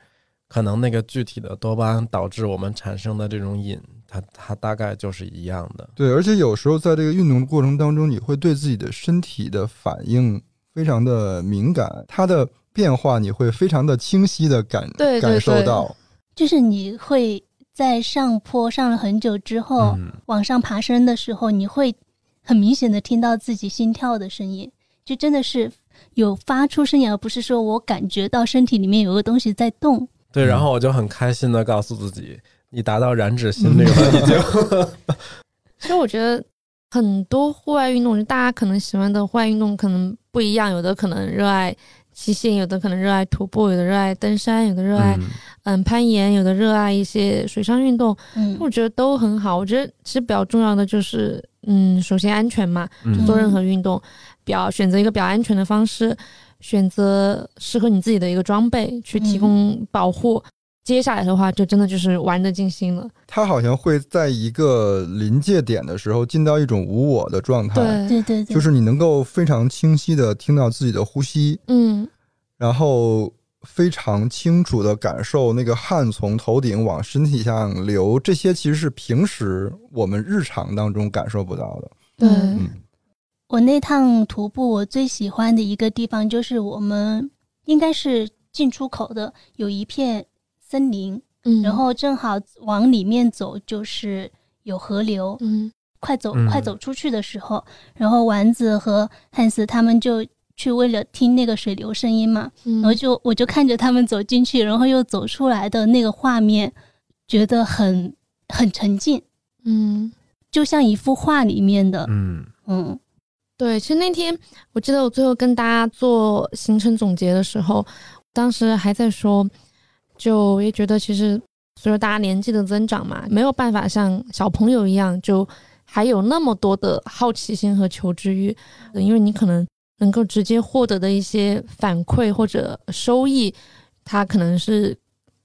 可能那个具体的多巴胺导致我们产生的这种瘾，它它大概就是一样的。对，而且有时候在这个运动的过程当中，你会对自己的身体的反应非常的敏感，它的变化你会非常的清晰的感对对感受到。就是你会在上坡上了很久之后，嗯，往上爬升的时候，你会很明显的听到自己心跳的声音，就真的是有发出声音，而不是说我感觉到身体里面有个东西在动。对，然后我就很开心的告诉自己，你达到燃脂心率了，已经。其实我觉得很多户外运动，大家可能喜欢的户外运动可能不一样，有的可能热爱骑行，有的可能热爱徒步，有的热爱登山，有的热爱嗯嗯攀岩，有的热爱一些水上运动，嗯我觉得都很好。我觉得其实比较重要的就是，嗯，首先安全嘛，就嗯做任何运动，比较选择一个比较安全的方式，选择适合你自己的一个装备去提供保护。接下来的话，就真的就是玩的尽兴了。他好像会在一个临界点的时候进到一种无我的状态，对，对对对，就是你能够非常清晰的听到自己的呼吸，嗯，然后非常清楚的感受那个汗从头顶往身体上流，这些其实是平时我们日常当中感受不到的。对，嗯。我那趟徒步，我最喜欢的一个地方就是我们应该是进出口的有一片森林，嗯，然后正好往里面走就是有河流，嗯。快走嗯。快走出去的时候，然后丸子和汉斯他们就去为了听那个水流声音嘛，嗯，然后就我就看着他们走进去，然后又走出来的那个画面，觉得很很沉浸，嗯。就像一幅画里面的，嗯。嗯。对，其实那天我记得我最后跟大家做行程总结的时候，当时还在说，就也觉得其实随着大家年纪的增长嘛，没有办法像小朋友一样，就还有那么多的好奇心和求知欲，因为你可能能够直接获得的一些反馈或者收益，它可能是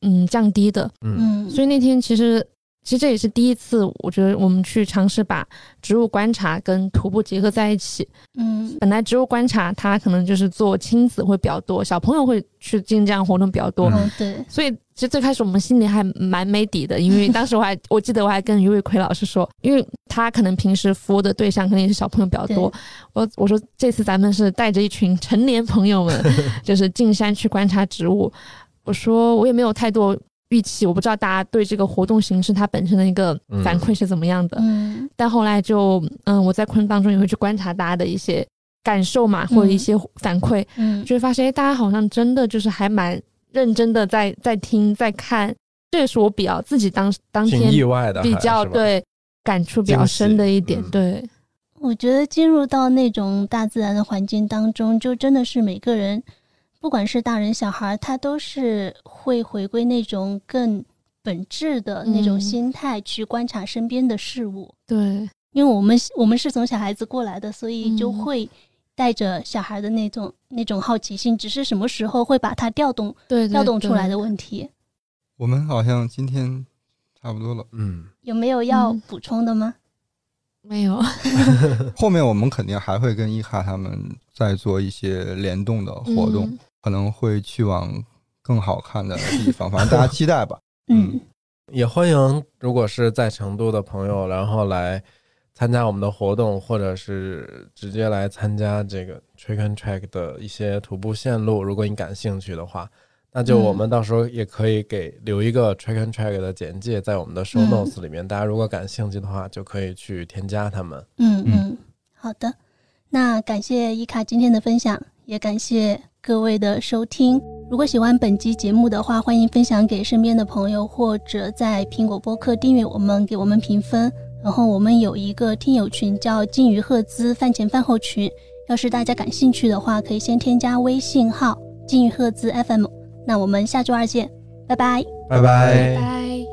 嗯降低的，嗯嗯，所以那天其实其实这也是第一次，我觉得我们去尝试把植物观察跟徒步结合在一起。嗯。本来植物观察它可能就是做亲子会比较多，小朋友会去进行这样活动比较多，嗯，对，所以其实最开始我们心里还蛮没底的，因为当时我还我记得我还跟于伟奎老师说，因为他可能平时服务的对象肯定是小朋友比较多，我我说这次咱们是带着一群成年朋友们，就是进山去观察植物，我说我也没有太多。预期我不知道大家对这个活动形式它本身的一个反馈是怎么样的，嗯。但后来就嗯，我在过程当中也会去观察大家的一些感受嘛，或者一些反馈，嗯。就会发现，哎，大家好像真的就是还蛮认真的在在听在看，这也是我比较自己当当天意外的，比较对感触比较深的一点，嗯。对，我觉得进入到那种大自然的环境当中，就真的是每个人，不管是大人小孩，他都是会回归那种更本质的那种嗯。心态去观察身边的事物。对，因为我们我们是从小孩子过来的，所以就嗯。会带着小孩的那种那种好奇心，只是什么时候会把它调动对，对调动出来的问题。我们好像今天差不多了，嗯，有没有要嗯。补充的吗？没有，后面我们肯定还会跟伊卡他们再做一些联动的活动，嗯可能会去往更好看的地方，反正大家期待吧。嗯也欢迎，如果是在成都的朋友，然后来参加我们的活动，或者是直接来参加这个 Trick and Track 的一些徒步线路，如果你感兴趣的话，那就我们到时候也可以给留一个 Trick and Track 的简介在我们的 show 嗯 notes 里面，大家如果感兴趣的话，就可以去添加他们。嗯嗯嗯，好的。那感谢伊卡今天的分享，也感谢各位的收听。如果喜欢本期节目的话，欢迎分享给身边的朋友，或者在苹果播客订阅我们，给我们评分。然后我们有一个听友群叫“金鱼赫兹饭前饭后群”，要是大家感兴趣的话，可以先添加微信号“金鱼赫兹 FM”。那我们下周二见，拜拜。拜拜拜。